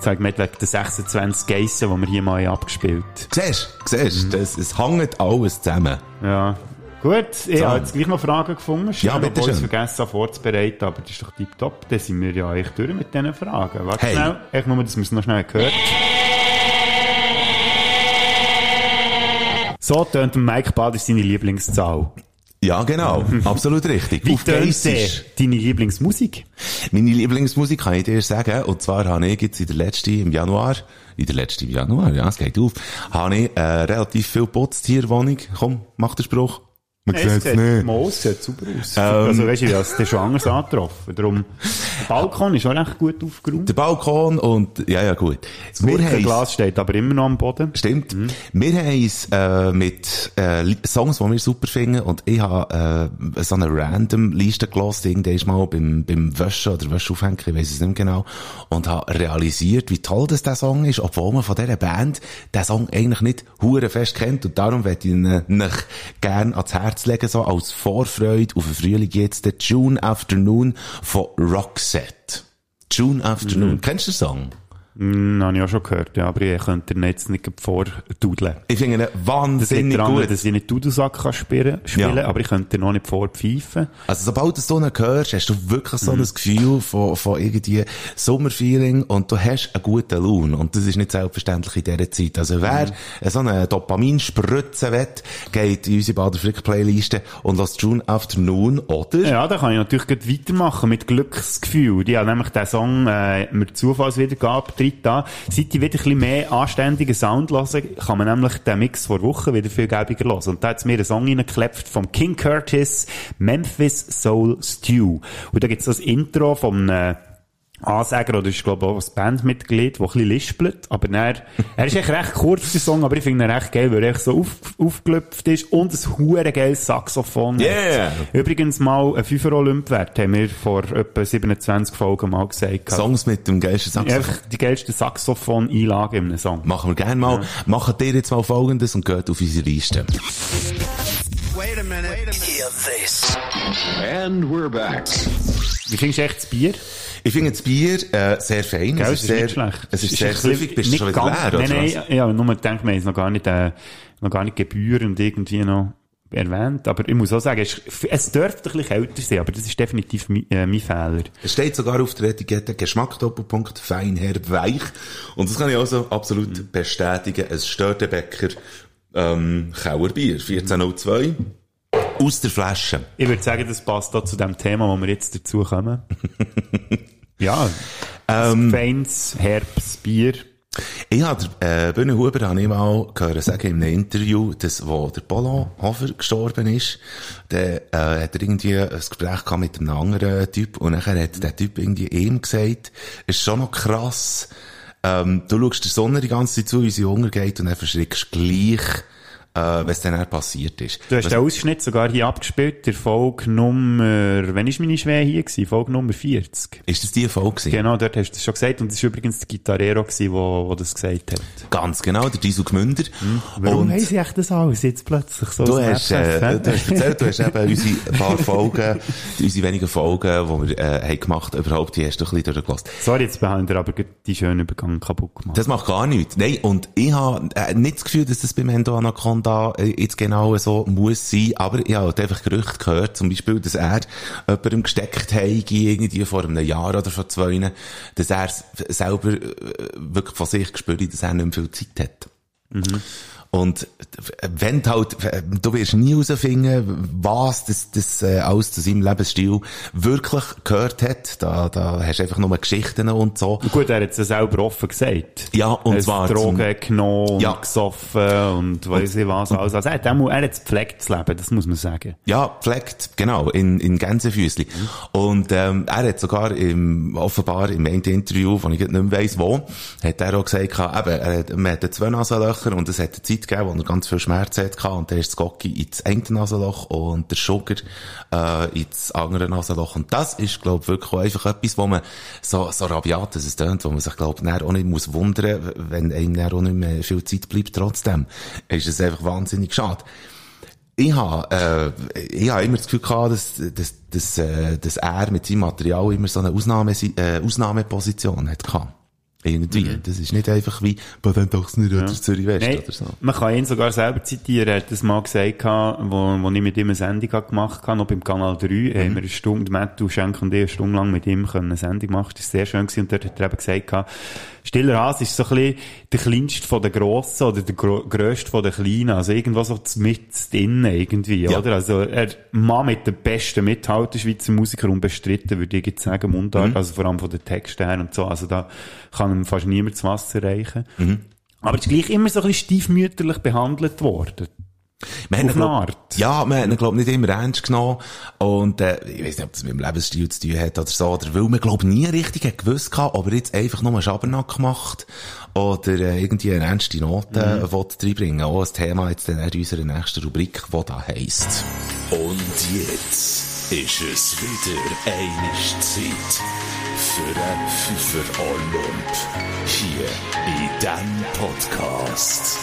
Sag mir wegen der 26 Geissen, die wir hier mal haben abgespielt Siehst du, siehst Mhm. das- es hängt alles zusammen. Ja. Gut, ich So. habe jetzt gleich noch Fragen gefunden. Schnell, Ja, bitte bevor ich es schön. vergessen vorzubereiten, aber das ist doch tipptopp. Dann sind wir ja eigentlich durch mit diesen Fragen. Warte Hey. schnell, echt nur, dass wir es noch schnell gehört. So tönt Mike Bader seine Lieblingszahl. Ja, genau. *laughs* Absolut richtig. Wie tönt deine Lieblingsmusik? Meine Lieblingsmusik kann ich dir sagen. Und zwar habe ich jetzt in der letzten, im Januar, in der letzten im Januar, ja, es geht auf, habe ich, äh, relativ viel putzt hier Wohnung. Komm, mach den Spruch. Man Es sieht, nicht. mal, es sieht super aus. Ähm. also weißt du, ich habe es schon anders angetroffen. Darum, der Balkon ist auch recht gut aufgeräumt. Der Balkon und, ja, ja, gut. Das Glas steht aber immer noch am Boden. Stimmt. Wir haben es äh, mit äh, Songs, die wir super finden. Und ich habe äh, so eine random Liste gelassen, irgendwann mal beim, beim Wäschen oder Wäscheaufhängen, ich weiß es nicht mehr genau. Und habe realisiert, wie toll das der Song ist, obwohl man von dieser Band den Song eigentlich nicht hure fest kennt. Und darum möchte ich ihn äh, gerne ans Herz legen, so als Vorfreude auf den Frühling jetzt, der June Afternoon von Roxette. June Afternoon. Kennst du den Song? Hm, habe ich auch schon gehört, ja, aber ich könnte ihn jetzt nicht vordudeln. Ich finde ihn Das wahnsinnig daran, gut. dass ich nicht Dudelsack kann spielen, spielen Ja. aber ich könnte ihn noch nicht vorpfeifen. Also sobald du so einen hörst, hast du wirklich Mhm. so ein Gefühl von, von irgendwie Sommerfeeling und du hast einen guten Lohn. Und das ist nicht selbstverständlich in dieser Zeit. Also wer Mhm. so eine Dopaminspritze will, geht in unsere Bader-Frick-Playliste und lässt June Afternoon oder... Ja, da kann ich natürlich weitermachen mit Glücksgefühl. Die haben nämlich den Song äh, mir Zufallswiedergabe tritt an. Seit ich wieder ein bisschen mehr anständigen Sound höre, kann man nämlich den Mix vor Wochen wieder viel gäbiger hören. Und da hat mir einen Song reingeklebt vom King Curtis, Memphis Soul Stew. Und da gibt's das Intro vom äh, Ansager, oder ist, glaube ich, auch ein Bandmitglied, der ein bisschen lispelt. Aber er, er ist echt recht kurz, der Song, aber ich finde ihn recht geil, weil er echt so auf, aufgelöpft ist und ein hure geiles Saxophon hat. Yeah! Übrigens mal ein 5 Olymp wert, haben wir vor etwa 27 Folgen mal gesagt. Songs mit dem geilsten Saxophon. Einfach die geilste Saxophon-Einlage in einem Song. Machen wir gerne mal. Machen dir jetzt mal Folgendes und geht auf unsere Liste. And we're back. Wie findest du echt das Bier? Ich finde das Bier äh, sehr fein. Gell, es ist sehr, nicht schlecht. Es ist ein sehr süffig. Bist du nicht schon wieder ganz- leer, oder Nein, nein, ja, nur gedacht, wir haben es noch gar nicht, äh, noch gar nicht gebührend irgendwie noch erwähnt. Aber ich muss auch sagen, es, es dürfte ein bisschen kälter sein, aber das ist definitiv mein, äh, mein Fehler. Es steht sogar auf der Etikette Geschmack Doppelpunkt fein, herb, weich. Und das kann ich also absolut bestätigen. Es stört den Bäcker ähm, Kauerbier 1402 aus der Flasche. Ich würde sagen, das passt auch zu dem Thema, wo wir jetzt dazu kommen. *laughs* ja, ähm, feines, herbes Bier. Ich habe äh, Bühne Huber habe ich mal gehört sagen in einem Interview, dass wo der Polo Hofer gestorben ist, der äh, hat er irgendwie ein Gespräch gehabt mit einem anderen Typ und nachher hat der Typ irgendwie ihm gesagt, es ist schon noch krass, ähm, du schaust der Sonne die ganze Zeit zu, wie sie untergeht und dann verschreckst du gleich, äh, was dann auch passiert ist. Du hast Was- den Ausschnitt sogar hier abgespielt, der Folge Nummer, wann ist meine Schwer hier gewesen? Folge Nummer 40. Ist das die Folge gewesen? Genau, dort hast du das schon gesagt. Und das war übrigens der Gitarrero gewesen, wo, wo das gesagt hat. Ganz genau, der Diesel Gmünder. Warum Und- weiss ich echt das alles jetzt plötzlich so? Du hast, äh, du hast erzählt, du hast eben *laughs* unsere paar Folgen, unsere wenigen Folgen, die wir äh, haben gemacht überhaupt, die hast du ein bisschen durchgelassen. Sorry, jetzt haben wir aber die schönen Übergang kaputt gemacht. Das macht gar nichts. Nein, und ich habe äh, nicht das Gefühl, dass das beim Endo Anaconda äh, jetzt genau so muss sein, aber ich habe halt einfach Gerüchte gehört, zum Beispiel, dass er jemandem gesteckt hat, irgendwie vor einem Jahr oder vor zwei, dass er selber äh, wirklich von sich gespürt, dass er nicht mehr viel Zeit hat. Und wenn du halt, du wirst nie herausfinden, was das, das äh, alles zu seinem Lebensstil wirklich gehört hat. Da, da hast du einfach nur Geschichten und so. Gut, er hat es ja selber offen gesagt. Ja, und er zwar Drogen zum- genommen und Ja. gesoffen und weiss ich was alles. Also er hat, er hat gepflegt, das Leben, das muss man sagen. Ja, pflegt, genau, in, in Gänsefüßli. Und ähm, er hat sogar im, offenbar im einen Interview, von ich nicht mehr weiss wo, hat er auch gesagt, eben, er hat, man hat zwei Nasenlöcher und es hat eine Zeit Zeit gegeben, wo er ganz viel Schmerz hatte und dann ist Gocki ins eine Nasenloch und der Sugar äh, ins andere Nasenloch. Und das ist, glaube ich, wirklich einfach etwas, wo man so, so rabiat, dass es tönt, wo man sich, glaube ich, auch nicht muss wundern, wenn einem dann auch nicht mehr viel Zeit bleibt. Trotzdem ist es einfach wahnsinnig schade. Ich habe, äh, ich habe immer das Gefühl gehabt, dass, dass, dass, äh, dass er mit seinem Material immer so eine Ausnahme, äh, Ausnahmeposition hat gehabt. Irgendwie. Mhm. Das ist nicht einfach wie Patent Ochsner oder Zürich West Nein, oder so. man kann ihn sogar selber zitieren. Er hat das mal gesagt, wo, wo ich mit ihm eine Sendung gemacht habe, noch beim Kanal 3, Mhm. haben wir eine Stunde, Matthew Schenk und ich eine Stunde lang mit ihm können eine Sendung machen. Das war sehr schön gewesen. Und dort hat er eben gesagt, Stiller Haas ist so ein bisschen der kleinste von den Grossen oder der grösste von den Kleinen. Also irgendwo so mit drinnen irgendwie, Ja. oder? Also er mal mit den besten mithalten, Schweizer Musiker unbestritten, würde ich jetzt sagen, Mundart. Also vor allem von den Texten her und so. Also da kann ihm fast niemand das Wasser reichen. Aber es ist gleich immer so ein bisschen stiefmütterlich behandelt worden. Wir haben Auf glaub- Art. Ja, wir haben ihn, glaub, nicht immer ernst genommen. Und, äh, ich weiß nicht, ob das mit dem Lebensstil zu tun hat oder so, oder weil man, glaub, nie richtig hat gewusst hat, ob er jetzt einfach nur einen Schabernack macht oder äh, irgendwie eine ernste Note Mhm. mhm. reinbringen Auch ein Thema jetzt dann in unserer nächsten Rubrik, die da heisst. Und jetzt ist es wieder eine Zeit für einen Pfeifer Olymp. Hier in diesem Podcast.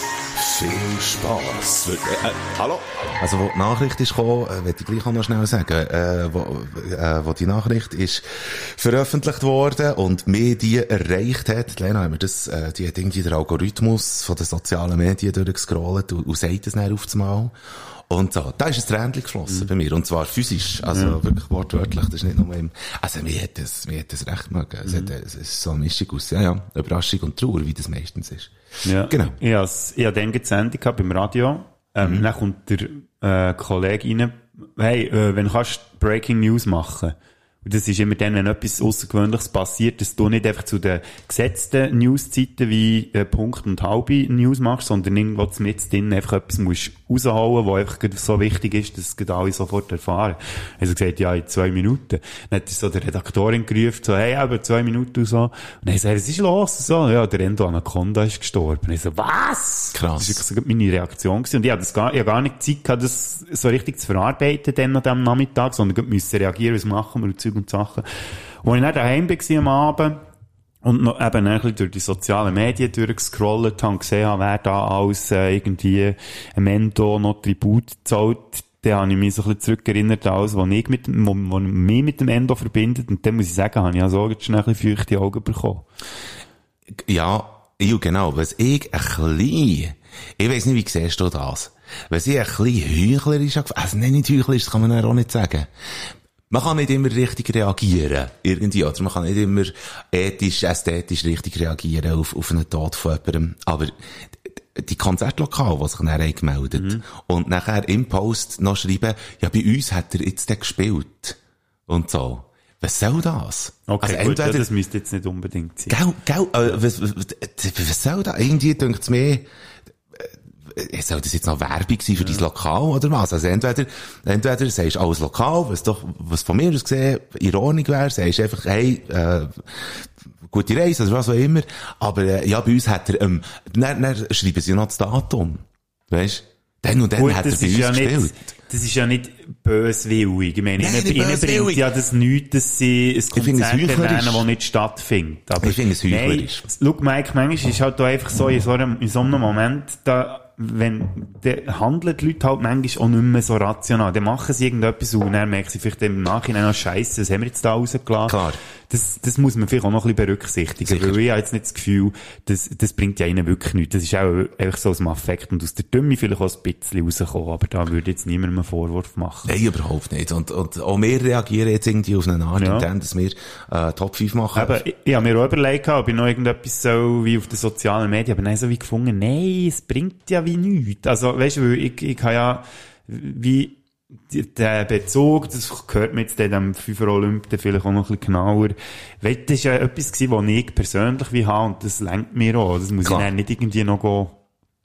Viel Spass. Äh, äh, hallo? Also, wo die Nachricht ist gekommen, äh, will ich gleich auch noch schnell sagen, äh, wo, äh, wo die Nachricht ist veröffentlicht worden und mir die erreicht hat, Lena, haben wir das, äh, die hat irgendwie den Algorithmus von den sozialen Medien durchgescrollt und, und sagt es dann auf das Mal. Und so, da ist ein Tränchen geflossen bei mir. Und zwar physisch. Also wirklich wortwörtlich. Das ist nicht nur im, also mir hat das, mir hat das recht mögen. Es, hat, es ist so eine Mischung aus, ja, ja, Überraschung und Trauer, wie das meistens ist. Ja. Genau. Ich habe ich hab dann gehabt beim Radio. Ähm, Dann kommt der äh, Kollege rein, hey, äh, wenn du kannst Breaking News machen. Und das ist immer dann, wenn etwas Außergewöhnliches passiert, dass du nicht einfach zu den gesetzten Newszeiten wie äh, Punkt und halbe News machst, sondern irgendwo mit drin einfach etwas musst raushauen, was einfach so wichtig ist, dass es alle sofort erfahren. Also gesagt, ja, in zwei Minuten. Dann hat so der Redaktorin gerufen, so, hey, aber zwei Minuten und so. Und dann hat er gesagt, was ist los? Und so, ja, der Endo Anaconda ist gestorben. Ich so, was? Krass. Das war meine Reaktion gewesen. Und ich habe das gar, ich hab gar nicht Zeit gehabt, das so richtig zu verarbeiten dann an diesem Nachmittag, sondern müssen reagieren, was machen wir und Zeug und Sachen. Und als ich dann daheim war am Abend, und noch eben ein bisschen durch die sozialen Medien durchgescrollt habe und gesehen habe, wer da alles äh, irgendwie ein Mendo noch Tribut zahlt, dann habe ich mich so ein bisschen zurückerinnert, alles, was ich mit, wo mich mit dem Endo verbindet. Und dann muss ich sagen, habe ich also jetzt schnell ein bisschen feuchte Augen bekommen. Ja, ja, genau. Was ich ein bisschen, ich weiss nicht, wie siehst du das? Was ich ein bisschen heuchlerisch habe, also nein, nicht heuchlerisch, das kann man auch nicht sagen. Man kann nicht immer richtig reagieren, irgendwie, oder man kann nicht immer ethisch, ästhetisch richtig reagieren auf, auf einen Tod von jemandem. Aber die Konzertlokale, die sich dann haben gemeldet und nachher im Post noch schreiben, ja, bei uns hat er jetzt den gespielt. Und so. Was soll das? Okay, also gut, ja, das müsste jetzt nicht unbedingt sein. Gell, gell, äh, was, was, was soll da? Irgendwie denkt es mir, soll das jetzt noch Werbung sein für dein Lokal oder was? Also entweder, entweder sagst du alles lokal, was doch, was von mir aus gesehen Ordnung wäre, sagst einfach, hey, äh, gute Reise oder was auch immer, aber äh, ja, bei uns hat er, ähm, dann, dann schreiben sie noch das Datum. Weißt Dann und dann Gut, hat er das bei ist uns ja gespielt. nicht, das ist ja nicht böswillig. Ich meine, Nein, ihnen, bringt ja das nichts, dass sie ein Konzert erwähnen, das nicht stattfindet. Aber Ich finde es heuchlerisch. Schau, Mike, manchmal ist halt da einfach so, in so einem, in so einem Moment, da, wenn, da handeln die Leute halt manchmal auch nicht mehr so rational. Dann machen sie irgendetwas und dann merken sie vielleicht im Nachhinein noch Scheiße, was haben wir jetzt da rausgelassen? Klar. Das, das muss man vielleicht auch noch ein bisschen berücksichtigen, Sicher. weil ich habe jetzt nicht das Gefühl, das, das bringt ja ihnen wirklich nichts. Das ist auch einfach so aus dem Affekt und aus der Dümme vielleicht auch ein bisschen rauskommen, aber da würde ich jetzt niemandem einen Vorwurf machen. Nein, überhaupt nicht. Und, und auch wir reagieren jetzt irgendwie auf eine Art, Ja. indem dass wir äh, Top 5 machen. Aber ich, ich habe mir auch überlegt, ob ich noch irgendetwas so wie auf den sozialen Medien, aber dann so wie gefunden, nein, es bringt ja wie nichts. Also, weißt du, weil ich, ich habe ja, wie, der Bezug, das gehört mir jetzt dem FIFA Olymp vielleicht auch noch ein bisschen genauer. Weil das ist ja etwas gewesen, was ich persönlich wie habe und das lenkt mir auch. Das muss Klar. ich dann nicht irgendwie noch go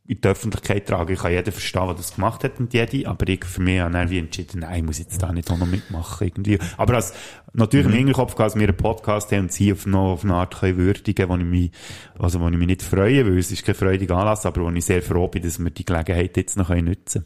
in die Öffentlichkeit tragen. Ich kann jeden verstehen, der das gemacht hat und jede, aber ich für mich habe dann wie entschieden, nein, ich muss jetzt da nicht auch noch mitmachen irgendwie. Aber als, natürlich im Hinterkopf gehabt, dass wir einen Podcast haben und sie auf, noch auf eine Art können würdigen wo ich mich, also wo ich mich nicht freue, weil es ist kein freudiger Anlass, aber wo ich sehr froh bin, dass wir die Gelegenheit jetzt noch können nutzen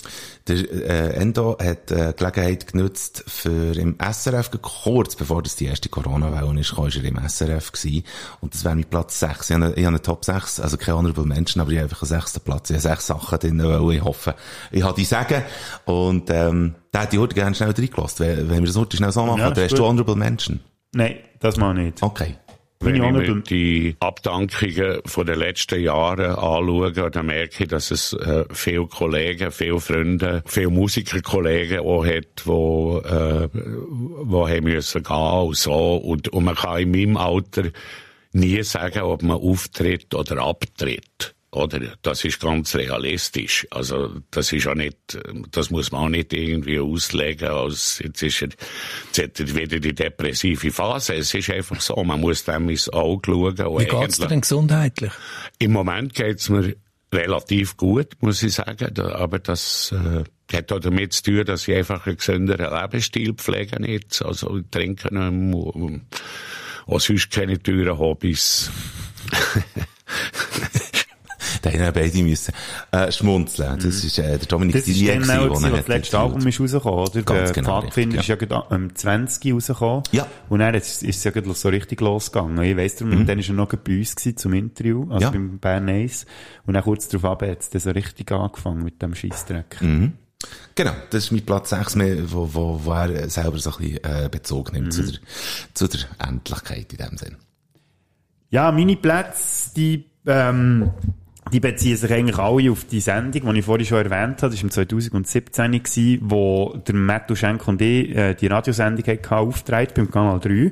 Der äh, Endo hat äh, Gelegenheit genutzt für im SRF, kurz bevor das die erste Corona-Welle ist, ist er im SRF gewesen. Und das wäre mein Platz 6. Ich habe, ich habe eine Top 6, also keine Honorable Menschen, aber ich habe einfach einen sechsten Platz. Ich habe sechs Sachen drin, weil ich hoffe, ich habe die sagen. Und ähm, da hätte ich heute gerne schnell reingelassen, wenn, wenn wir das heute schnell so machen. Ja, hast du. Honorable Menschen. Nein, das mal nicht. Okay. Wenn ich mir die Abdankungen von den letzten Jahren anschaue, dann merke ich, dass es äh, viele Kollegen, viele Freunde, viele Musikerkollegen auch hat, wo, äh, wo haben müssen gehen und so. Und, und man kann in meinem Alter nie sagen, ob man auftritt oder abtritt. Oder? Das ist ganz realistisch. Also, das ist auch nicht, das muss man auch nicht irgendwie auslegen, als jetzt ist er, jetzt hat er wieder die depressive Phase. Es ist einfach so, man muss dem ins Auge schauen. Wie geht's dir eigentlich- denn gesundheitlich? Im Moment geht's mir relativ gut, muss ich sagen. Aber das äh, hat auch damit zu tun, dass ich einfach einen gesünderen Lebensstil pflege jetzt. Also ich trinke nicht mehr, und auch sonst keine teuren Hobbys. *laughs* Da haben beide müssen äh, schmunzeln. Das ist äh, der Dominik Das ist Didier dann gewesen, der gewesen, das letzte. Album ist rausgekommen, oder? Ganz der genau, Pfadfinder richtig, ist ja gerade am 20 rausgekommen. Ja. Und dann ist, ist es ja gerade so richtig losgegangen. Ich weiss darum, und dann ist er noch bei uns gewesen zum Interview, also Mhm. Ja. beim Bern Ace. Und dann kurz darauf ab hat es dann so richtig angefangen mit dem Scheissdreck. Mhm. Genau, das ist mein Platz 6, mehr, wo, wo, wo er selber so ein bisschen äh, Bezug nimmt zu, der, zu der Endlichkeit in dem Sinn. Ja, meine Plätze, die, ähm, die beziehen sich eigentlich alle auf die Sendung, die ich vorhin schon erwähnt habe. Das war im 2017, gewesen, wo der Matt Duschenk und ich äh, die Radiosendung hatten, aufgetragen beim Kanal 3.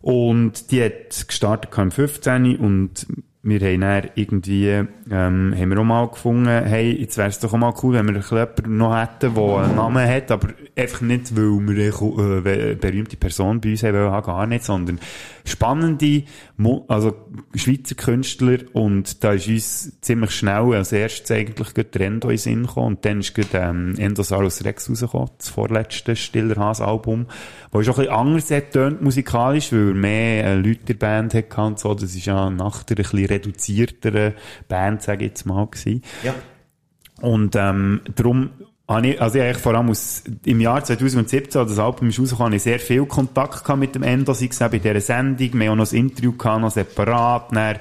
Und die hat gestartet im 15 und wir haben dann irgendwie, ähm, haben wir auch mal gefunden, hey, jetzt wäre es doch auch mal cool, wenn wir jemanden noch hätten, der einen Namen hat, aber einfach nicht, weil wir eine äh, berühmte Person bei uns haben, wollen, gar nicht, sondern spannende, Mo also Schweizer Künstler und da ist uns ziemlich schnell als erstes eigentlich der Endo in Sinn gekommen und dann ist gerade ähm, Endosaurus Rex rausgekommen, das vorletzte Stillerhas-Album, wo ist auch ein bisschen anders hat tönt musikalisch, weil er mehr äh, Leute der Band hatte und so, das ist ja nach der ein bisschen reduzierteren Band, sage ich jetzt mal, gewesen. Ja. Und ähm, darum habe ich, also ich vor allem aus, im Jahr 2017, als das Album ist rausgekommen, habe ich sehr viel Kontakt gehabt mit dem Endo, sei es bei dieser Sendung, wir haben auch noch ein Interview gehabt, noch separat, dann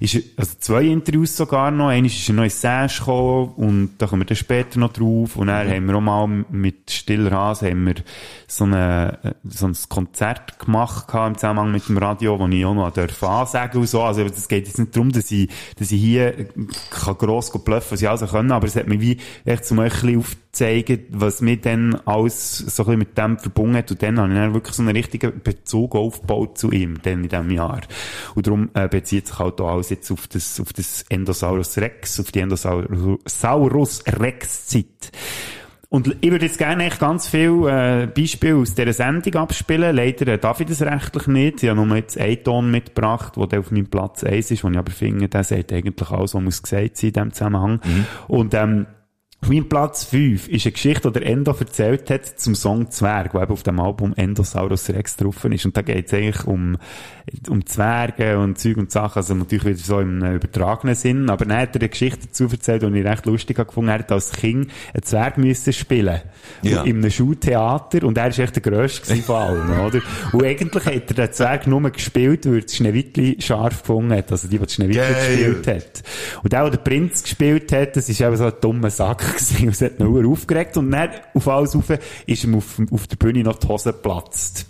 ist, also zwei Interviews sogar noch, eines ist er noch ins Sash gekommen, und da kommen wir dann später noch drauf, und dann haben wir auch mal mit Stiller Hase, haben wir so, eine, so ein Konzert gemacht gehabt im Zusammenhang mit dem Radio, wo ich auch noch durfte ansagen und so, also es geht jetzt nicht darum, dass ich, dass ich hier kann gross bluffen, was ich also können, aber es hat mich wie echt zum ein bisschen aufzeigen, was mir dann alles so ein bisschen mit dem verbunden hat. Und dann habe ich dann wirklich so einen richtigen Bezug aufgebaut zu ihm, dann in diesem Jahr. Und darum äh, bezieht sich halt auch alles jetzt auf das, auf das Endosaurus Rex, auf die Endosaurus Rex Zeit. Und ich würde jetzt gerne eigentlich ganz viele äh, Beispiele aus dieser Sendung abspielen. Leider äh, darf ich das rechtlich nicht. Ich habe nur jetzt einen Ton mitgebracht, der auf meinem Platz 1 ist, wo ich aber finde, der sagt eigentlich alles, was muss gesagt sein in diesem Zusammenhang. Und ähm, meinem Platz 5 ist eine Geschichte, die der Endo erzählt hat zum Song Zwerg, der eben auf dem Album Endosaurus Rex drauf ist. Und da geht es eigentlich um, um Zwerge und Zeug und Sachen, also natürlich wieder so im äh, übertragenen Sinn. Aber dann hat er eine Geschichte dazu erzählt, die ich recht lustig habe gefunden. Er hat als Kind einen Zwerg müssen spielen. Ja. In einem Schultheater. Und er ist echt der Grösste gewesen von allen, *laughs* oder? Und eigentlich hat er den Zwerg nur gespielt, weil er das Schneewittli scharf gefunden hat. Also die, die das Schneewittli gespielt hat. Und der, der Prinz gespielt hat, das ist eben so ein dummer Sack gewesen. Und es hat ihn aufgeregt. Und dann, auf alles rauf, ist ihm auf, auf der Bühne noch die Hose geplatzt.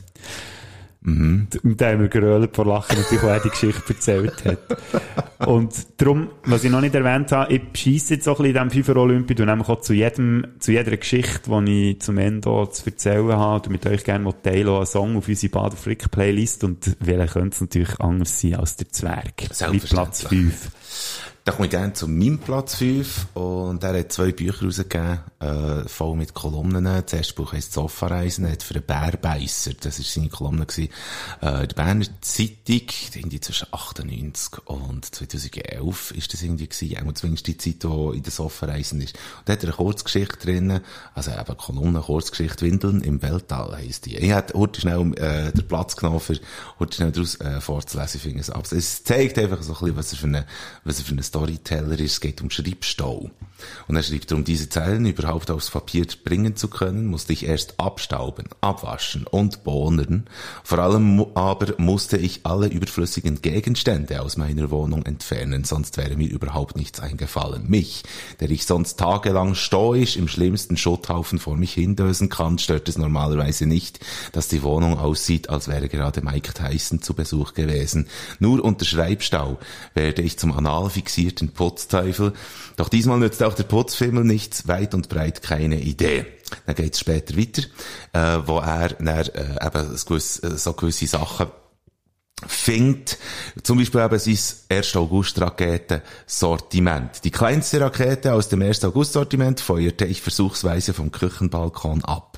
Und da haben wir gerölt vor Lachen, natürlich, wo er die Geschichte erzählt hat. Und darum, was ich noch nicht erwähnt habe, ich scheisse jetzt so ein bisschen in diesem FIFA Olympia und nämlich auch zu jedem, zu jeder Geschichte, die ich zum Ende zu erzählen habe oder mit euch gerne teilen einen Song auf unsere Bader Frick Playlist und welcher könnte es natürlich anders sein als der Zwerg. Mit Platz Selbstverständlich. 5. Da komme ich gerne zu meinem Platz 5 und er hat zwei Bücher rausgegeben, äh, voll mit Kolumnen. Das erste Buch heisst Sofareisen, er hat für einen Bärbeißer, das war seine Kolumne, gewesen, äh, die Berner Zeitung, irgendwie zwischen 98 und 2011 ist das irgendwie gewesen, auch zumindest die Zeit, die in der Sofareisen ist. Und da hat er eine Kurzgeschichte drin, also eben Kolumne, Kurzgeschichte, Windeln im Weltall heisst die. Ich hätte heute schnell äh, den Platz genommen, für heute schnell daraus äh, vorzulesen, ich es ab. Es zeigt einfach so ein bisschen, was er für eine, was er für eine Storyteller ist. Es geht um Schreibstau. Und er schreibt, um diese Zeilen überhaupt aufs Papier bringen zu können, musste ich erst abstauben, abwaschen und bohnen. Vor allem aber musste ich alle überflüssigen Gegenstände aus meiner Wohnung entfernen, sonst wäre mir überhaupt nichts eingefallen. Mich, der ich sonst tagelang stoisch im schlimmsten Schutthaufen vor mich hindösen kann, stört es normalerweise nicht, dass die Wohnung aussieht, als wäre gerade Mike Tyson zu Besuch gewesen. Nur unter Schreibstau werde ich zum anal fixierten Putzteufel. Doch diesmal nützt auch der Putzfimmel nichts, weit und breit keine Idee. Dann geht's später weiter, äh, wo er dann, äh, eben so gewisse, äh, so gewisse Sachen findet, zum Beispiel eben sein 1. August Raketensortiment. Die kleinste Rakete aus dem 1. August Sortiment feuerte ich versuchsweise vom Küchenbalkon ab.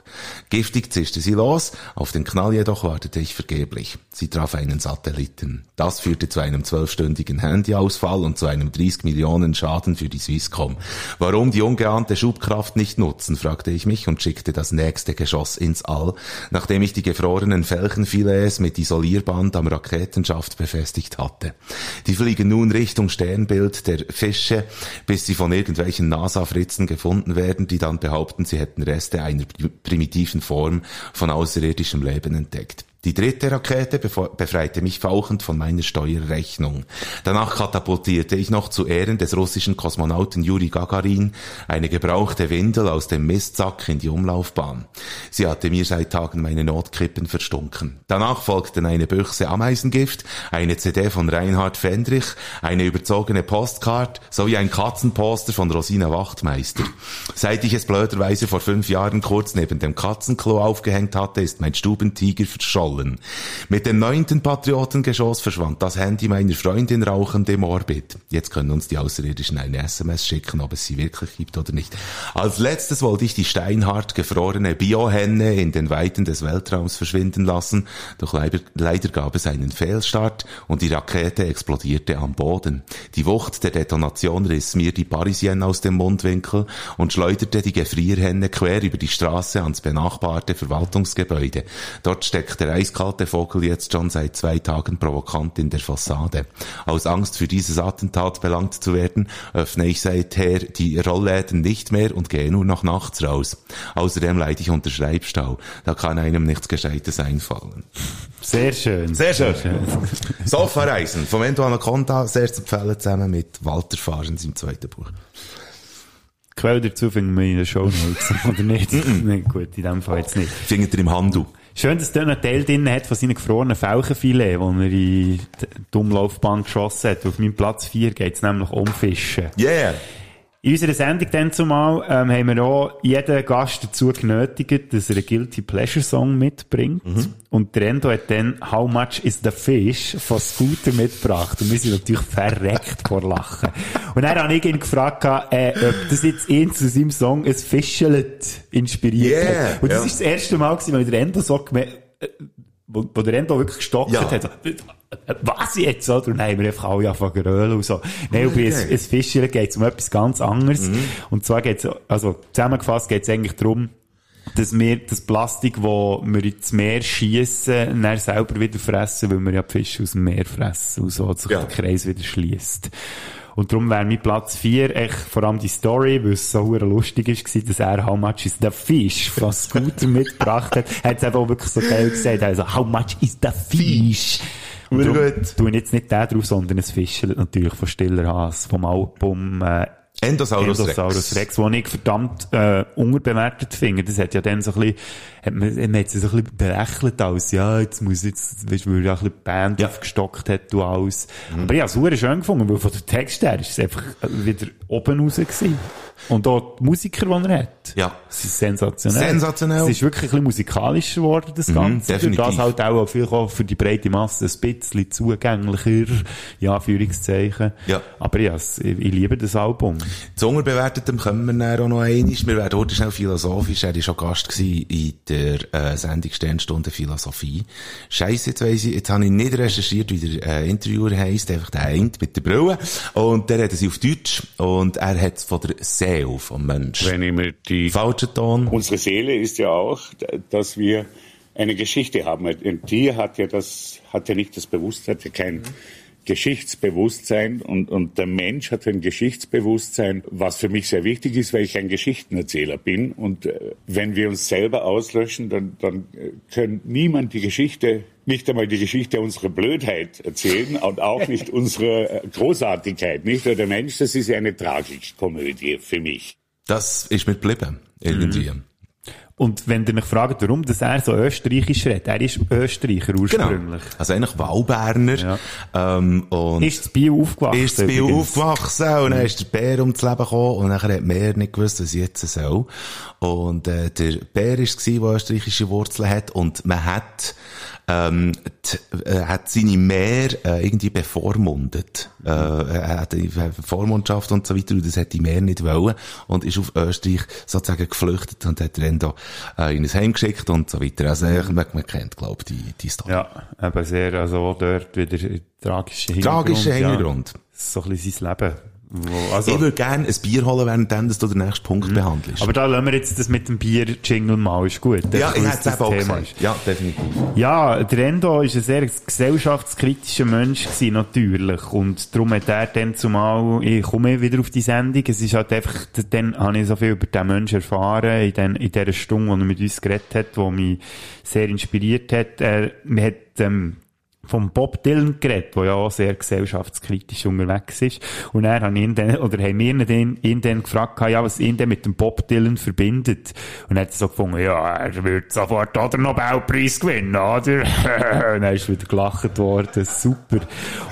Giftig zischte sie los, auf den Knall jedoch wartete ich vergeblich. Sie traf einen Satelliten. Das führte zu einem zwölfstündigen Handyausfall und zu einem 30 Millionen Schaden für die Swisscom. Warum die ungeahnte Schubkraft nicht nutzen, fragte ich mich und schickte das nächste Geschoss ins All, nachdem ich die gefrorenen Felchenfilets mit Isolierband am Raketenschaft befestigt hatte. Die fliegen nun Richtung Sternbild der Fische, bis sie von irgendwelchen NASA-Fritzen gefunden werden, die dann behaupten, sie hätten Reste einer primitiven Form von außerirdischem Leben entdeckt. Die dritte Rakete befreite mich fauchend von meiner Steuerrechnung. Danach katapultierte ich noch zu Ehren des russischen Kosmonauten Juri Gagarin eine gebrauchte Windel aus dem Mistsack in die Umlaufbahn. Sie hatte mir seit Tagen meine Notkippen verstunken. Danach folgten eine Büchse Ameisengift, eine CD von Reinhard Fendrich, eine überzogene Postcard sowie ein Katzenposter von Rosina Wachtmeister. Seit ich es blöderweise vor fünf Jahren kurz neben dem Katzenklo aufgehängt hatte, ist mein Stubentiger verschollen. Mit dem neunten Patriotengeschoss verschwand das Handy meiner Freundin rauchend im Orbit. Jetzt können uns die Außerirdischen eine SMS schicken, ob es sie wirklich gibt oder nicht. Als letztes wollte ich die steinhart gefrorene Biohenne in den Weiten des Weltraums verschwinden lassen, doch leider, leider gab es einen Fehlstart und die Rakete explodierte am Boden. Die Wucht der Detonation riss mir die Parisienne aus dem Mundwinkel und schleuderte die Gefrierhenne quer über die Straße ans benachbarte Verwaltungsgebäude. Dort steckt der eiskalte Vogel jetzt schon seit zwei Tagen provokant in der Fassade. Aus Angst für dieses Attentat belangt zu werden, öffne ich seither die Rollläden nicht mehr und gehe nur noch nachts raus. Außerdem leide ich unter Schreibstau. Da kann einem nichts Gescheites einfallen. Sehr schön. Sehr schön. Sofa-Reisen vom Endo Anaconda, sehr zu empfehlen, zusammen mit Walter Fahrens im zweiten Buch. Quelle dazu finden wir in den Show Notes, *laughs* oder nicht? nee, gut, in dem Fall jetzt nicht. Findet ihr im Handel. Schön, dass der noch Teil drin hat von seinen gefrorenen Felchenfilet, die er in die Umlaufbahn geschossen hat. Auf meinem Platz 4 geht es nämlich um Fischen. Yeah! In unserer Sendung dann zumal ähm, haben wir auch jeden Gast dazu genötigt, dass er einen Guilty Pleasure Song mitbringt. Und der Endo hat dann How Much is the Fish von Scooter mitgebracht. Und wir sind natürlich verreckt vor Lachen. Und dann habe ich ihn gefragt, äh, ob das jetzt ihn zu seinem Song ein Fischelet inspiriert Yeah, hat. Und das ja. ist das erste Mal gewesen, weil der Endo so gemerkt, wo, wo der Endo wirklich gestockt Ja. hat. So, was jetzt, oder? Und dann haben wir einfach alle angefangen zu grölen und so. Nein, und bei Okay. ein Fischern geht es um etwas ganz anderes. Und zwar geht es, also zusammengefasst geht es eigentlich darum, dass wir das Plastik, wo wir ins Meer schiessen, dann selber wieder fressen, weil wir ja die Fische aus dem Meer fressen und so sich Ja. der Kreis wieder schließt. Und darum wäre mein Platz 4 echt vor allem die Story, weil es so lustig ist, dass er How much is the fish von Scooter mitgebracht hat. Er hat es eben auch wirklich so geil gesagt. Also, how much is the fish? Und darum gut. tue ich jetzt nicht den drauf, sondern ein Fischchen natürlich von Stiller Haas vom Album äh, Endosaurus, Endosaurus Rex, den ich verdammt äh, unterbewertet finde. Das hat ja dann so ein bisschen, hat man, man hat es so ein bisschen belächelt als, ja, jetzt muss jetzt, weißt du, weil ja ein bisschen die Band aufgestockt hat und alles. Aber ich habe es schön gefunden, weil von der Text her ist es einfach wieder oben raus gewesen. Und auch die Musiker, die er hat. Ja. Es ist sensationell. Sensationell. Es ist wirklich ein bisschen musikalischer geworden, das Mhm, Ganze. definitiv. Das halt auch vielleicht auch für die breite Masse ein bisschen zugänglicher, ja, Anführungszeichen. Ja. Aber ja, ich, ich liebe das Album. Zu Unterbewertetem kommen wir auch noch einmal. Wir werden heute schnell philosophisch. Er war schon Gast in der äh, Sendung Sternstunde Philosophie. Scheiße, jetzt weiss ich, jetzt habe ich nicht recherchiert, wie der äh, Interviewer heisst, einfach der eine mit der Brille. Und der redet sie auf Deutsch und er hat es von der Seele vom Mensch. Wenn ich mir die Falscher Ton. Unsere Seele ist ja auch, dass wir eine Geschichte haben. Ein Tier hat ja das, hat ja nicht das Bewusstsein, hat ja kein Geschichtsbewusstsein und, und der Mensch hat ein Geschichtsbewusstsein, was für mich sehr wichtig ist, weil ich ein Geschichtenerzähler bin. Und äh, wenn wir uns selber auslöschen, dann, dann äh, kann niemand die Geschichte, nicht einmal die Geschichte unserer Blödheit erzählen und auch nicht *laughs* unsere äh, Großartigkeit. Nicht? Weil der Mensch, das ist ja eine Tragikomödie für mich. Das ist mir geblieben. Irgendwie. Und wenn ihr mich fragt, warum dass er so österreichisch redet, er ist Österreicher ursprünglich. Also eigentlich Wahlberner. Ähm, und Ist in Biel aufgewachsen. Ist Biel übrigens. aufgewachsen und dann ist der Bär ums Leben gekommen und nachher hat mehr nicht gewusst, was jetzt soll. Und äh, der Bär war es, der österreichische Wurzeln hat und man hat ähm, die, äh, hat seine Mehr äh, irgendwie bevormundet. Äh, er hat Vormundschaft und so weiter und das hat die Mehr nicht wollen und ist auf Österreich sozusagen geflüchtet und hat dann da äh, in ein Heim geschickt und so weiter. Also äh, man, man kennt, glaube ich, die, die Story. Ja, eben sehr, also dort wieder tragischer Hintergrund. Tragischer ja. Hintergrund. Ist so ein bisschen sein Leben. Also, ich würde gerne ein Bier holen, während du den nächsten Punkt behandelst. aber da lassen wir jetzt das mit dem Bier-Jingle mal, ist gut. ja, Dass ich hätte es das eben auch Thema gesagt. Ja, definitiv. Ja, der Endo ist ein sehr gesellschaftskritischer Mensch gewesen, natürlich. Und darum hat er dann zumal, ich komme wieder auf die Sendung, es ist halt einfach, dann habe ich so viel über den Menschen erfahren, in, den, in dieser Stunde, wo er mit uns geredet hat, die mich sehr inspiriert hat. Er, hat, ähm, vom Bob Dylan geredet, der ja auch sehr gesellschaftskritisch unterwegs ist. Und er hat ihn dann, oder haben wir ihn ihn dann gefragt, ja, was ihn denn mit dem Bob Dylan verbindet. Und er hat so gefunden, ja, er wird sofort auch den Nobelpreis gewinnen, oder? *laughs* Und dann ist wieder gelacht worden. Super.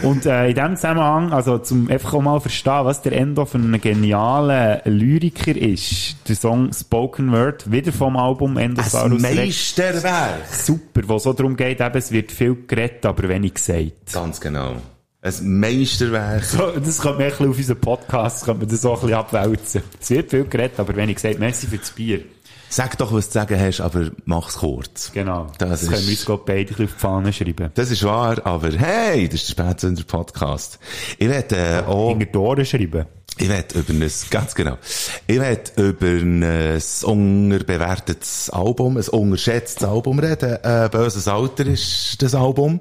Und, äh, in dem Zusammenhang, also, zum einfach auch mal verstehen, was der Endo für ein genialer Lyriker ist. Der Song Spoken Word, wieder vom Album Endosaurus Rex. Meisterwerk. Super, wo so darum geht, eben, es wird viel geredet, aber wenig gesagt. Ganz genau. Ein Meisterwerk. So, das könnte man ein bisschen auf unseren Podcast, könnte man das so ein bisschen abwälzen. Es wird viel geredet, aber wenig gesagt. Merci für das Bier. Sag doch, was du zu sagen hast, aber mach's kurz. Genau. Das Das, können wir ist- uns glaub, beide auf die Fahne schreiben. Das ist wahr, aber hey, das ist der Spätsünder Podcast. Ich werde äh, auch... Hinter die Ohren schreiben. Ich werde über ein, ganz genau, ich werde über ein äh, unterbewertetes Album, ein unterschätztes Album reden. Äh, Böses Alter ist das Album,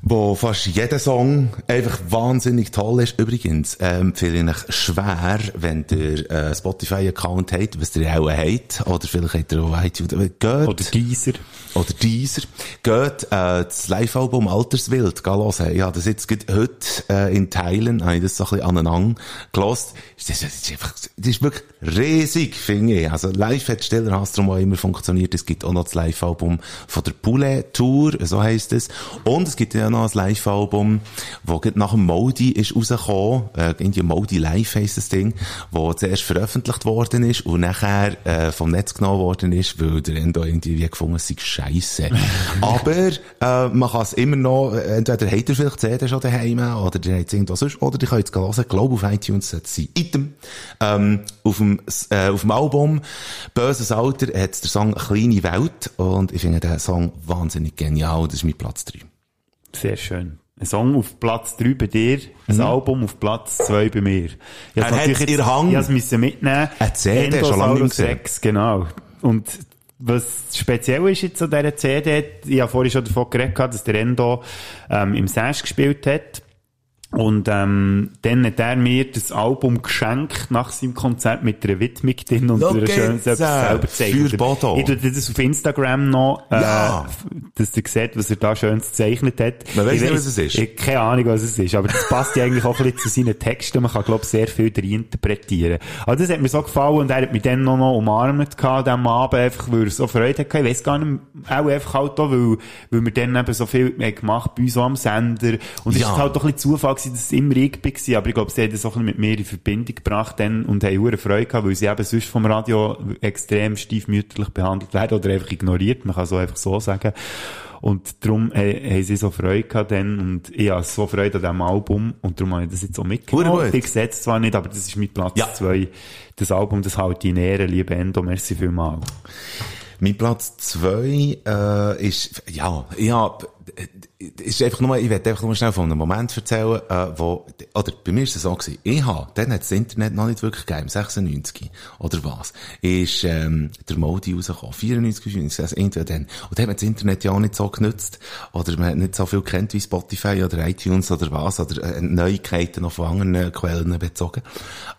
wo fast jeder Song einfach wahnsinnig toll ist. Übrigens, ähm, empfehle ich schwer, wenn ihr äh, Spotify-Account habt, was ihr auch habt, oder vielleicht habt ihr auch iTunes, aber geht, Oder Deezer. oder Deezer. Geht, äh, das Live-Album Alterswild, geh hören. Ja, das jetzt heute, äh, in Teilen, habe ich das so ein bisschen aneinander gelost. Das, ist- einfach, das ist wirklich riesig, finde ich. Also, live hat Stiller Hastrom auch immer funktioniert. Es gibt auch noch das Live-Album von der Poulet Tour, so heisst es. Und es gibt ja noch ein Live-Album, wo nach dem Modi ist rausgekommen, äh, irgendwie Modi Live heisst das Ding, wo zuerst veröffentlicht worden ist und nachher, äh, vom Netz genommen worden ist, weil der Endo irgendwie wie gefunden, sei scheisse. *laughs* Aber, äh, man kann es immer noch, äh, entweder habt ihr vielleicht CD schon daheim, oder ihr habt es irgendwo sonst, oder ihr könnt es hören, glaube auf iTunes es sein. Item, ähm, auf dem, äh, auf dem Album Böses Alter hat der Song Kleine Welt und ich finde den Song wahnsinnig genial, das ist mein Platz 3. Sehr schön. Ein Song auf Platz 3 bei dir, ein Album auf Platz 2 bei mir. Ich Er in der Hand. Ich müssen mitnehmen. Eine CD, schon lange nicht gesehen. Genau. Und was speziell ist jetzt an dieser CD, ich habe vorhin schon davon geredet, dass der Endo ähm, im Sash gespielt hat. Und ähm, dann hat er mir das Album geschenkt nach seinem Konzert mit einer Widmung drin und einer schönen äh, selber gezeichnet. für Bodo. Ich tue das auf Instagram noch, äh, Ja. dass ihr seht, was er da schönes gezeichnet hat. Man Ich nicht, was es ist. Ich, keine Ahnung, was es ist, aber das passt ja eigentlich auch ein bisschen zu seinen Texten. Man kann, glaube ich, sehr viel darin interpretieren. Also das hat mir so gefallen und er hat mich dann noch, noch umarmt gehabt, diesem Abend, einfach, weil er so Freude hatte. Ich weiss gar nicht, auch einfach halt auch, weil, weil wir dann eben so viel haben gemacht bei uns am Sender. Und es Ja. ist halt doch ein bisschen Zufall gewesen, dass es immer ich war, aber ich glaube, sie haben das auch ein bisschen mit mir in Verbindung gebracht dann und haben hure Freude gehabt, weil sie eben sonst vom Radio extrem stiefmütterlich behandelt werden oder einfach ignoriert, man kann so einfach so sagen. Und darum äh, haben sie so Freude gehabt dann und ich habe so Freude an diesem Album und darum habe ich das jetzt auch mitgenommen. Ich sehe es zwar nicht, aber das ist mein Platz Ja. zwei. Das Album, das halt in Ehre, liebe Endo, merci vielmals. Mein Platz zwei äh, ist, ja, ich hab, äh, ist einfach nur, ich werde einfach nur schnell von einem Moment erzählen, äh, wo, oder bei mir ist es so gewesen, ich hab, dann hat das Internet noch nicht wirklich gegeben, im 96, oder was, ist ähm, der Modi rausgekommen, 94, 95, also irgendwann dann. Und dann hat man das Internet ja auch nicht so genutzt, oder man hat nicht so viel kennt wie Spotify oder iTunes oder was, oder äh, Neuigkeiten noch von anderen Quellen bezogen.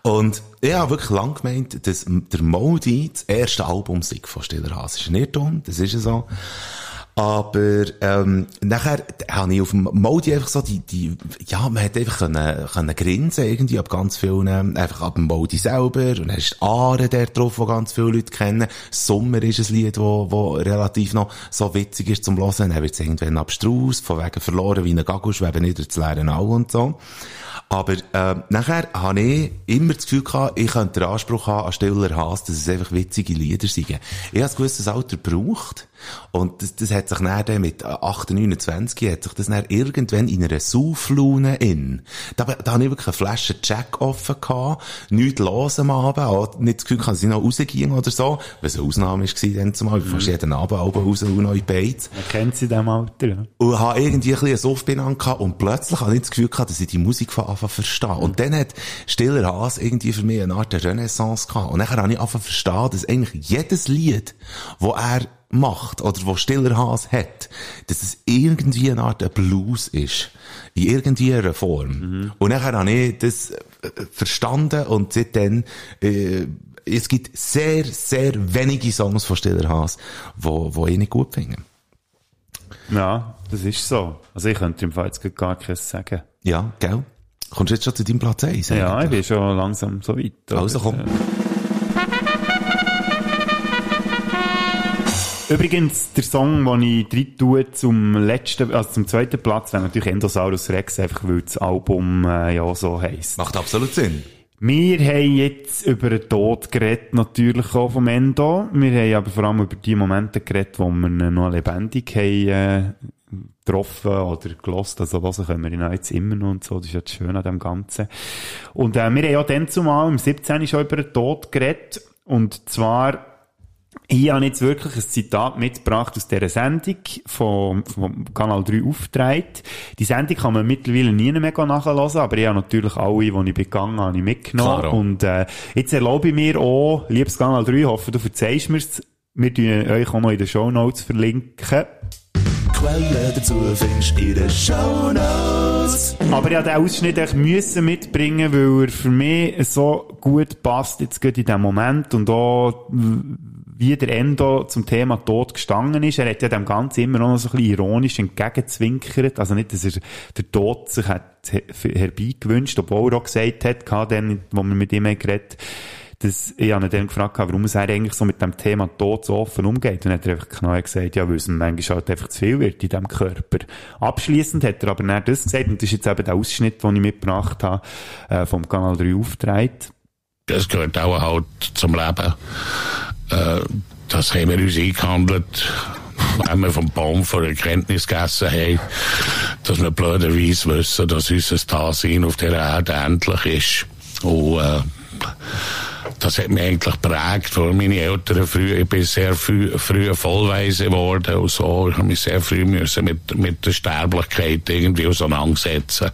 Und ich habe wirklich lang gemeint, dass der Modi das erste Album sei von Stiller Haas. Das ist ein Irrtum, das ist so. Aber ähm, nachher habe ich auf dem Modi einfach so die, die, ja, man hat einfach können, können grinsen irgendwie ab ganz vielen, einfach ab dem Modi selber und dann ist Aare der drauf, wo ganz viele Leute kennen. Sommer ist ein Lied, wo, wo relativ noch so witzig ist zum Hören. Dann wird es irgendwann abstrus, von wegen verloren wie ein Gagusch, wegen nicht das leeren Au und so. Aber äh, nachher habe ich immer das Gefühl gehabt, ich könnte den Anspruch haben an Stiller Haas, dass es einfach witzige Lieder sind. Ich habe ein gewisses Alter gebraucht und das, das hat sich dann, dann mit 8, 29 hat sich das dann irgendwann in einer Sauflaune in. Da, da habe ich wirklich eine Flasche Jack offen gehabt, nichts los am Abend, auch nicht das Gefühl dass ich noch rausging oder so, was eine Ausnahme war dann zumal, fast jeden Abend Abend raus und in Beiz. Man kennt sie in diesem Alter, ja. Und habe irgendwie ein bisschen einen Suff benannt gehabt und plötzlich habe ich das Gefühl gehabt, dass ich die Musik von Anfang verstehe. Und dann hat Stiller Haas irgendwie für mich eine Art der Renaissance gehabt. Und dann habe ich angefangen verstehen, dass eigentlich jedes Lied, wo er macht oder wo Stiller Haas hat, dass es irgendwie eine Art Blues ist. In irgendeiner Form. Und dann habe ich das äh, verstanden und seitdem, äh, es gibt sehr, sehr wenige Songs von Stiller Haas, wo, wo ich nicht gut finde. Ja, das ist so. Also ich könnte im Fall jetzt gar keins sagen. Ja, gell? Kommst du jetzt schon zu deinem Platz 1? Ja, ich bin schon langsam so weit. Also komm. Übrigens, der Song, den ich drin tue zum letzten, also zum zweiten Platz, wäre natürlich Endosaurus Rex, einfach weil das Album äh, ja so heisst. Macht absolut Sinn. Wir haben jetzt über den Tod geredet, natürlich auch vom Endo. Wir haben aber vor allem über die Momente geredet, wo wir ihn noch lebendig haben, äh, getroffen oder gelost. Also hören können wir ihn jetzt immer noch und so. Das ist ja das Schöne an dem Ganzen. Und äh, wir haben ja dann zumal im 17. schon über den Tod geredet. Und zwar ich habe jetzt wirklich ein Zitat mitgebracht aus dieser Sendung vom, vom Kanal 3 aufgetragen. Die Sendung kann man mittlerweile nie mehr nachhören, aber ich habe natürlich alle, die ich begangen habe, mitgenommen. Klaro. Und äh, jetzt erlaube ich mir auch, liebes Kanal 3, ich hoffe, du verzeihst mir's, wir tun euch auch noch in den Shownotes verlinken. Quellen dazu findest in den Shownotes. Aber musste den Ausschnitt müssen mitbringen, weil er für mich so gut passt, jetzt gerade in diesem Moment und auch, wie der Endo zum Thema Tod gestanden ist. Er hat ja dem Ganzen immer noch so ein bisschen ironisch entgegenzwinkert. Also nicht, dass er der Tod sich hat herbeigewünscht, obwohl er auch gesagt hat, dann, wo wir mit ihm geredet dass ich habe ihn gefragt, warum er eigentlich so mit dem Thema Tod so offen umgeht. Und hat er einfach genau gesagt, ja, weil es manchmal halt einfach zu viel wird in diesem Körper. Abschließend hat er aber dann das gesagt, und das ist jetzt eben der Ausschnitt, den ich mitgebracht habe, äh, vom Kanal 3 aufgetragen. Das gehört auch halt zum Leben. Äh, das haben wir uns eingehandelt, *laughs* wenn wir vom Baum vor Erkenntnis gegessen haben, dass wir blöderweise wissen, dass unser Dasein auf der Erde endlich ist. Und, äh, das hat mich eigentlich prägt, weil meine Eltern früh, ich bin sehr früh, früh vollweise geworden und so. Ich habe mich sehr früh müssen mit, mit der Sterblichkeit irgendwie auseinandersetzen.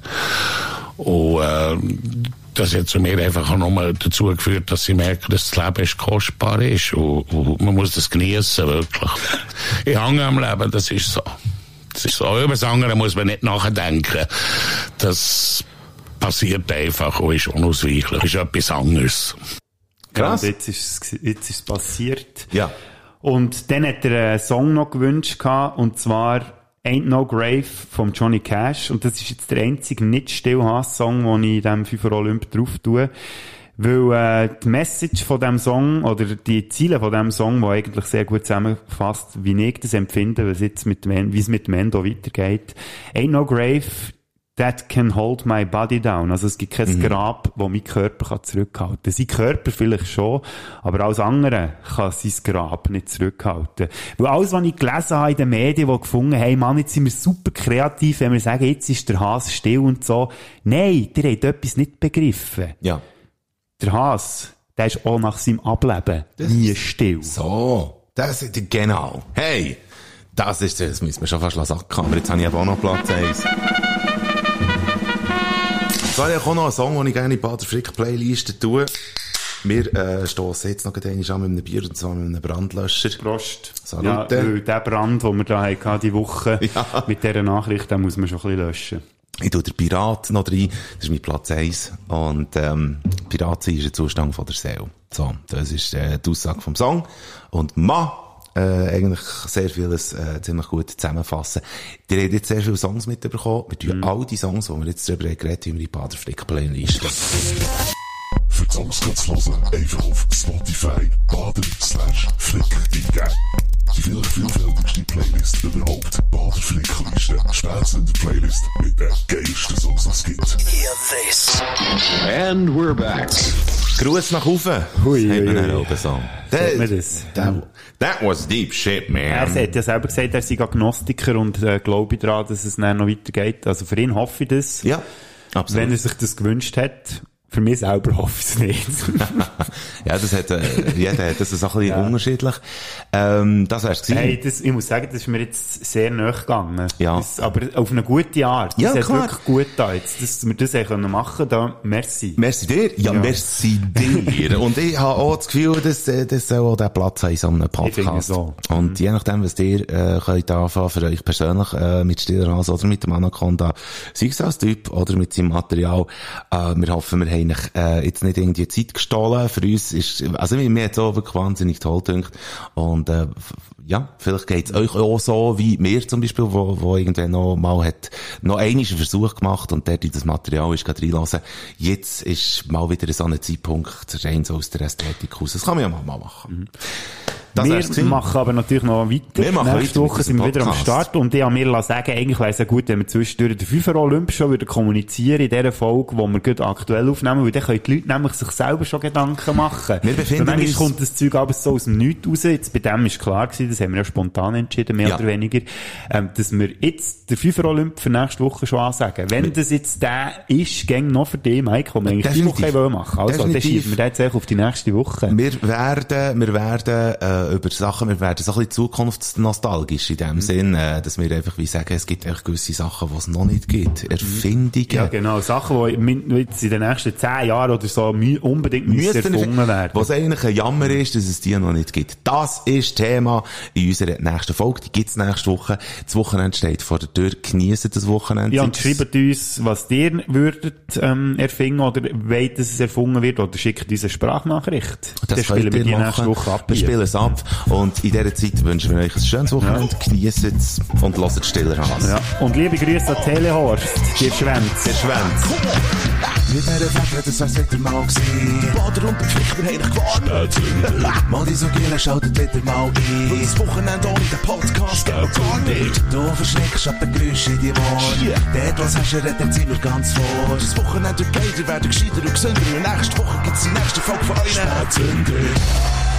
Und, äh, das hat zu mir einfach auch nochmal dazu geführt, dass ich merke, dass das Leben ist kostbar ist und, und man muss das genießen wirklich. Ich hänge am Leben, das ist so. Das ist so. Über das andere muss man nicht nachdenken. Das passiert einfach und ist unausweichlich, ist etwas anderes. Krass. Ja, jetzt ist es, jetzt ist es passiert. Ja. Und dann hat er einen Song noch gewünscht gehabt, und zwar Ain't No Grave von Johnny Cash. Und das ist jetzt der einzige nicht Stillhass-Song, den ich in diesem FIFA Olymp drauf tue. Weil äh, die Message von dem Song oder die Ziele von dem Song, die eigentlich sehr gut zusammenfasst, wie ich das empfinde, was jetzt mit wie es mit dem Endo weitergeht. Ain't no grave that can hold my body down. Also es gibt kein mhm. Grab, wo mein Körper kann zurückhalten kann. Sein Körper vielleicht schon, aber alles andere kann sein Grab nicht zurückhalten. Weil alles, was ich gelesen habe in den Medien, die gefunden haben, Mann, jetzt sind wir super kreativ, wenn wir sagen, jetzt ist der Hase still und so. Nein, der hat etwas nicht begriffen. Ja der Haas, der ist auch nach seinem Ableben das nie still. So, das ist, genau. Hey, das ist, das müssen wir schon fast sagen, aber jetzt habe ich aber auch noch Platz 1. Habe ich auch noch einen Song, den ich gerne in Bader Frick Playliste tue. Wir äh, stoßen jetzt noch einmal an mit einem Bier, und zwar mit einem Brandlöscher. Prost. Salute. Ja, der Brand, den wir da hatten, die Woche, *laughs* ja. mit dieser Nachricht, den muss man schon ein bisschen löschen. Ich tue den Pirat noch rein. Das ist mein Platz 1. Und, ähm, Pirat sein ist ein Zustand von der Seele. So, das ist, äh, die Aussage vom Song. Und Ma, äh, eigentlich sehr vieles, äh, ziemlich gut zusammenfassen. Die haben jetzt sehr viele Songs mitbekommen. Wir tun mm. all die Songs, die wir jetzt darüber geredet haben, in die Bader Flick Playlist. Für die Songs zu hören, einfach auf Spotify, Bader slash Flick eingeben. Die vielfältigste Playlist überhaupt. Baderflickliste. Spätzle Playlist mit den geilsten Songs, die es gibt. Hear this. And we're back. Gruß nach oben. Hui, hui, hui. Oben Song. That, das? That, that was deep shit, man. Er hat ja selber gesagt, er sei Agnostiker und äh, glaube daran, dass es dann noch weitergeht. Also für ihn hoffe ich das. Ja, absolut. Wenn er sich das gewünscht hat. Für mich selber hoffe ich es nicht. *laughs* ja, das hat, äh, jeder hat das ist ein bisschen ja. unterschiedlich. Ähm, das wär's gewesen. Hey, das, ich muss sagen, das ist mir jetzt sehr nahe gegangen. Ja. Das, aber auf eine gute Art. Das ja, hat klar. wirklich gut da jetzt, dass wir das können machen da, merci. Merci dir. Ja, ja. merci dir. Und ich habe auch das Gefühl, dass, äh, das soll auch der Platz haben in so einem Podcast. So. Und mhm. je nachdem, was ihr, äh, könnt anfangen, für euch persönlich, äh, mit Stillerhans oder mit dem Anaconda, sei es als Typ oder mit seinem Material, äh, wir hoffen, wir haben äh, jetzt nicht irgendwie Zeit gestohlen. Für uns ist, also mir, hat es auch wirklich wahnsinnig toll gedacht. Und äh, ja, vielleicht geht's euch auch so wie mir zum Beispiel, wo, wo irgendwann noch mal hat, noch einen Versuch gemacht und der in das Material ist gerade reinlassen. Jetzt ist mal wieder so ein Zeitpunkt rein so aus der Ästhetik aus. Das kann man ja mal machen. Mhm. Das wir machen aber natürlich noch weiter. Wir machen Nächste Woche sind wir wieder am Start und ich habe mir sagen, eigentlich wäre es ja gut, wenn wir zwischendurch den Fünfer Olymp schon wieder kommunizieren in dieser Folge, wo wir gerade aktuell aufnehmen, weil dann können die Leute nämlich sich selber schon Gedanken machen. Wir befinden uns... kommt das Zeug aber so aus dem Nichts raus. Jetzt bei dem ist klar gewesen, das haben wir ja spontan entschieden, mehr ja. oder weniger, ähm, dass wir jetzt den Fünfer Olymp für nächste Woche schon ansagen. Wenn das jetzt der ist, gäng noch für dich, Mike, den wir eigentlich die Woche machen. Also, dann schießen wir jetzt auf die nächste Woche. Wir werden, wir werden, äh, äh, über Sachen, wir werden so ein bisschen zukunftsnostalgisch in dem mhm. Sinn, äh, dass wir einfach wie sagen, es gibt echt gewisse Sachen, die es noch nicht gibt. Mhm. Erfindungen. Ja, genau. Sachen, die jetzt in den nächsten zehn Jahren oder so unbedingt müssen erfunden werden. Was eigentlich ein Jammer ist, dass es die noch nicht gibt. Das ist Thema in unserer nächsten Folge. Die gibt es nächste Woche. Das Wochenende steht vor der Tür. Genießen das Wochenende. Ja, und schreibt uns, was ihr würdet ähm, erfinden oder wollt, dass es erfunden wird oder schickt uns eine Sprachnachricht. Das, das spielen wir die machen. nächste Woche ab. Wir spielen es ab. Und in dieser Zeit wünschen wir euch ein schönes Wochenende. Ja. Genießt es und lasst stiller Hase. Ja. Und liebe Grüße an Telehorst. Der Schwänz. Der Schwänz. Mit dieser Fläche, das wär's wieder mal gewesen. Die Bader und die Pflicht, wir haben dich gewarnt. Mal die so Gielen, schaltet wieder mal ein. Weil das Wochenende ohne den Podcast geht gar nicht. Du verschreckst ab den Geräuschen in die Ohren. Dort, was hast du redet, sind wir ganz vor. Das Wochenende wird geiler, werden gescheiter und gesünder. Und nächste Woche gibt's die nächste Folge von euch. Spätzünder.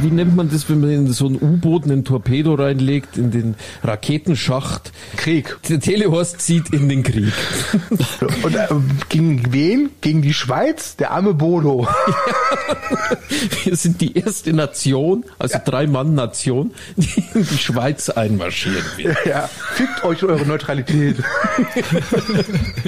Wie nennt man das, wenn man in so ein U-Boot einen Torpedo reinlegt, in den Raketenschacht? Krieg. Der Telehorst zieht in den Krieg. *laughs* Und äh, gegen wen? Gegen die Schweiz? Der arme Bodo. *laughs* Ja. Wir sind die erste Nation, also ja. Drei-Mann-Nation, die in die Schweiz einmarschieren wird. Ja, fickt euch eure Neutralität. *laughs*